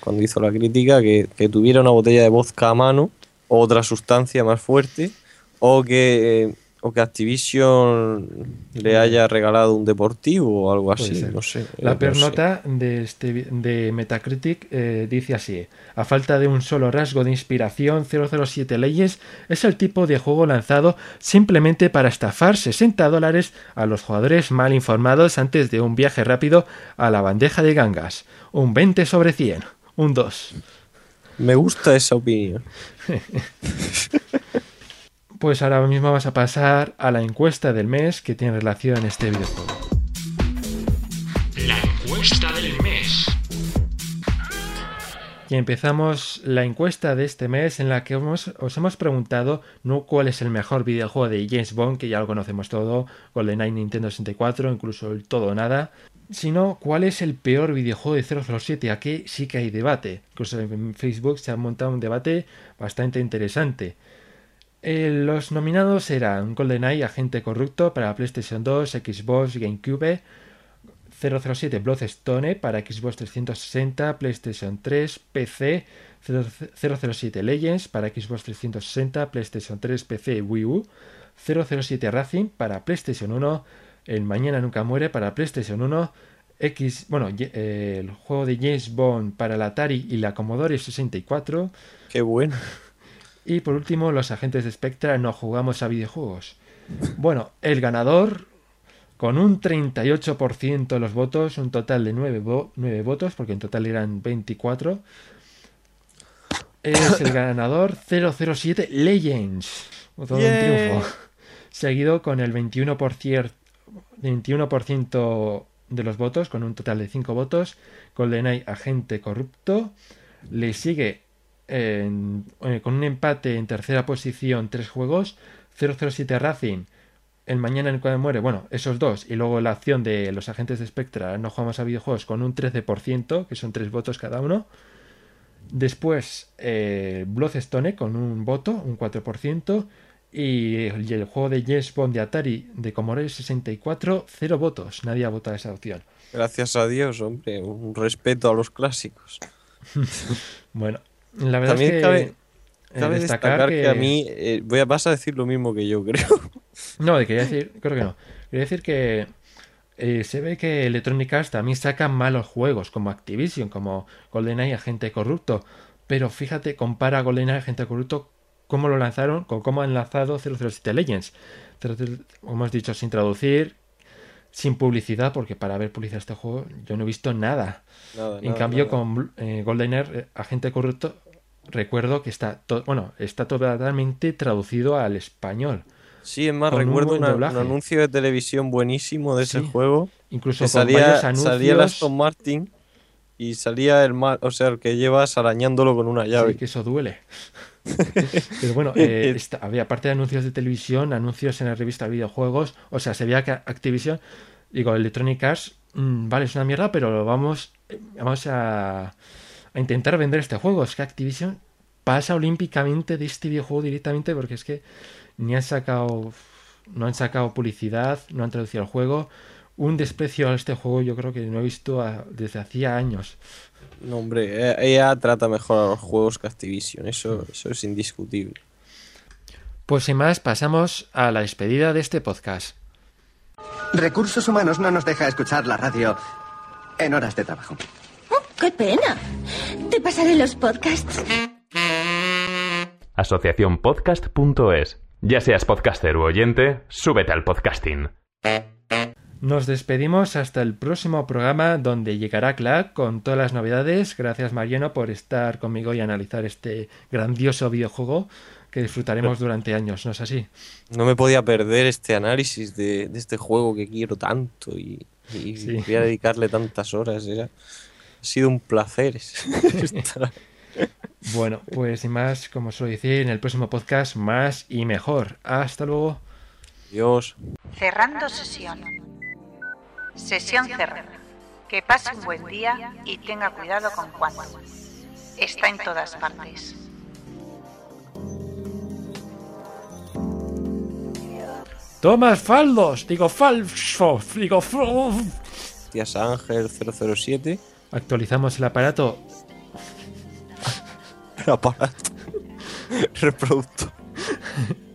cuando hizo la crítica que, que tuviera una botella de vodka a mano o otra sustancia más fuerte o que eh, o que Activision le haya regalado un deportivo o algo así, no sé. La no peor sé. de, este, de Metacritic eh, dice así: A falta de un solo rasgo de inspiración, 007 Leyes es el tipo de juego lanzado simplemente para estafar 60 dólares a los jugadores mal informados antes de un viaje rápido a la bandeja de gangas. Un 20 sobre 100. Un 2. Me gusta esa opinión. Pues ahora mismo vamos a pasar a la encuesta del mes que tiene relación este videojuego. La encuesta del mes. Y empezamos la encuesta de este mes en la que hemos- os hemos preguntado no cuál es el mejor videojuego de James Bond, que ya lo conocemos todo, GoldenEye Nintendo 64, incluso el todo o nada, sino cuál es el peor videojuego de 007. Aquí sí que hay debate. Incluso en Facebook se ha montado un debate bastante interesante. Eh, los nominados eran GoldenEye Agente Corrupto para PlayStation 2, Xbox, GameCube, 007 Bloodstone para Xbox 360, PlayStation 3, PC, 007 Legends para Xbox 360, PlayStation 3, PC Wii U, 007 Racing para PlayStation 1, El Mañana Nunca Muere para PlayStation 1, X, bueno, eh, el juego de James Bond para la Atari y la Commodore 64, Qué bueno. Y por último, los agentes de Spectra no jugamos a videojuegos. Bueno, el ganador, con un 38% de los votos, un total de 9, votos, porque en total eran 24, es el ganador 007 Legends. Todo un Yay. triunfo. Seguido con el 21%, 21% de los votos, con un total de 5 votos. GoldenEye Agente Corrupto. Le sigue en- eh, con un empate en tercera posición, tres juegos. 007 Racing, El Mañana Nunca Muere, bueno, esos dos. Y luego la acción de los agentes de Spectra, no jugamos a videojuegos, con un 13%, que son tres votos cada uno. Después, eh, Bloodstone con un voto, un 4%. Y el, el juego de James Bond de Atari de Commodore 64, cero votos. Nadie ha votado esa opción. Gracias a Dios, hombre, un respeto a los clásicos. Bueno, la verdad También es que cabe, eh, cabe destacar, que... a mí eh, voy a, vas a decir lo mismo que yo creo. No, quería decir, creo que no. Quería decir que eh, se ve que Electronic Arts también saca malos juegos, como Activision, como GoldenEye Agente Corrupto. Pero fíjate, compara GoldenEye Agente Corrupto cómo lo lanzaron con cómo han lanzado 007 Legends. 00 Como hemos dicho, sin traducir, sin publicidad, porque para ver publicidad este juego yo no he visto nada. Nada, En nada, cambio, nada. con eh, GoldenEye eh, Agente Corrupto, recuerdo que está, bueno, está totalmente traducido al español. Sí, es más, un recuerdo un anuncio de televisión buenísimo de ese juego. Incluso salía, anuncios. salía el Aston Martin y salía el mal, o sea, el que llevas arañándolo con una llave. Sí, que eso duele. Pero bueno, eh, esta- había aparte de anuncios de televisión, anuncios en la revista de videojuegos. O sea, se veía que Activision, digo, Electronic Arts, mm, vale, es una mierda, pero vamos, eh, vamos a, a intentar vender este juego. Es que Activision pasa olímpicamente de este videojuego directamente porque es que ni han sacado, no han sacado publicidad, no han traducido el juego. Un desprecio a este juego yo creo que no he visto a- desde hacía años. No, hombre, EA trata mejor a los juegos que Activision, eso, eso es indiscutible. Pues sin más, pasamos a la despedida de este podcast. Recursos Humanos no nos deja escuchar la radio en horas de trabajo. Oh, ¡Qué pena! Te pasaré los podcasts. Asociaciónpodcast.es. Ya seas podcaster u oyente, súbete al podcasting. Nos despedimos hasta el próximo programa donde llegará Clack con todas las novedades. Gracias Mariano por estar conmigo y analizar este grandioso videojuego que disfrutaremos durante años, ¿no es así? No me podía perder este análisis de, de este juego que quiero tanto y, y Sí. voy a dedicarle tantas horas. era- Ha sido un placer. estar- Bueno, pues sin más, como suelo decir, en el próximo podcast más y mejor. Hasta luego. Dios. Cerrando sesión. Sesión cerrada. Que pase un buen día y tenga cuidado con cuánto. Está en todas partes. Tomas faldos, digo falso, digo Tías Ángel 007. Actualizamos el aparato. El aparato. Reproductor.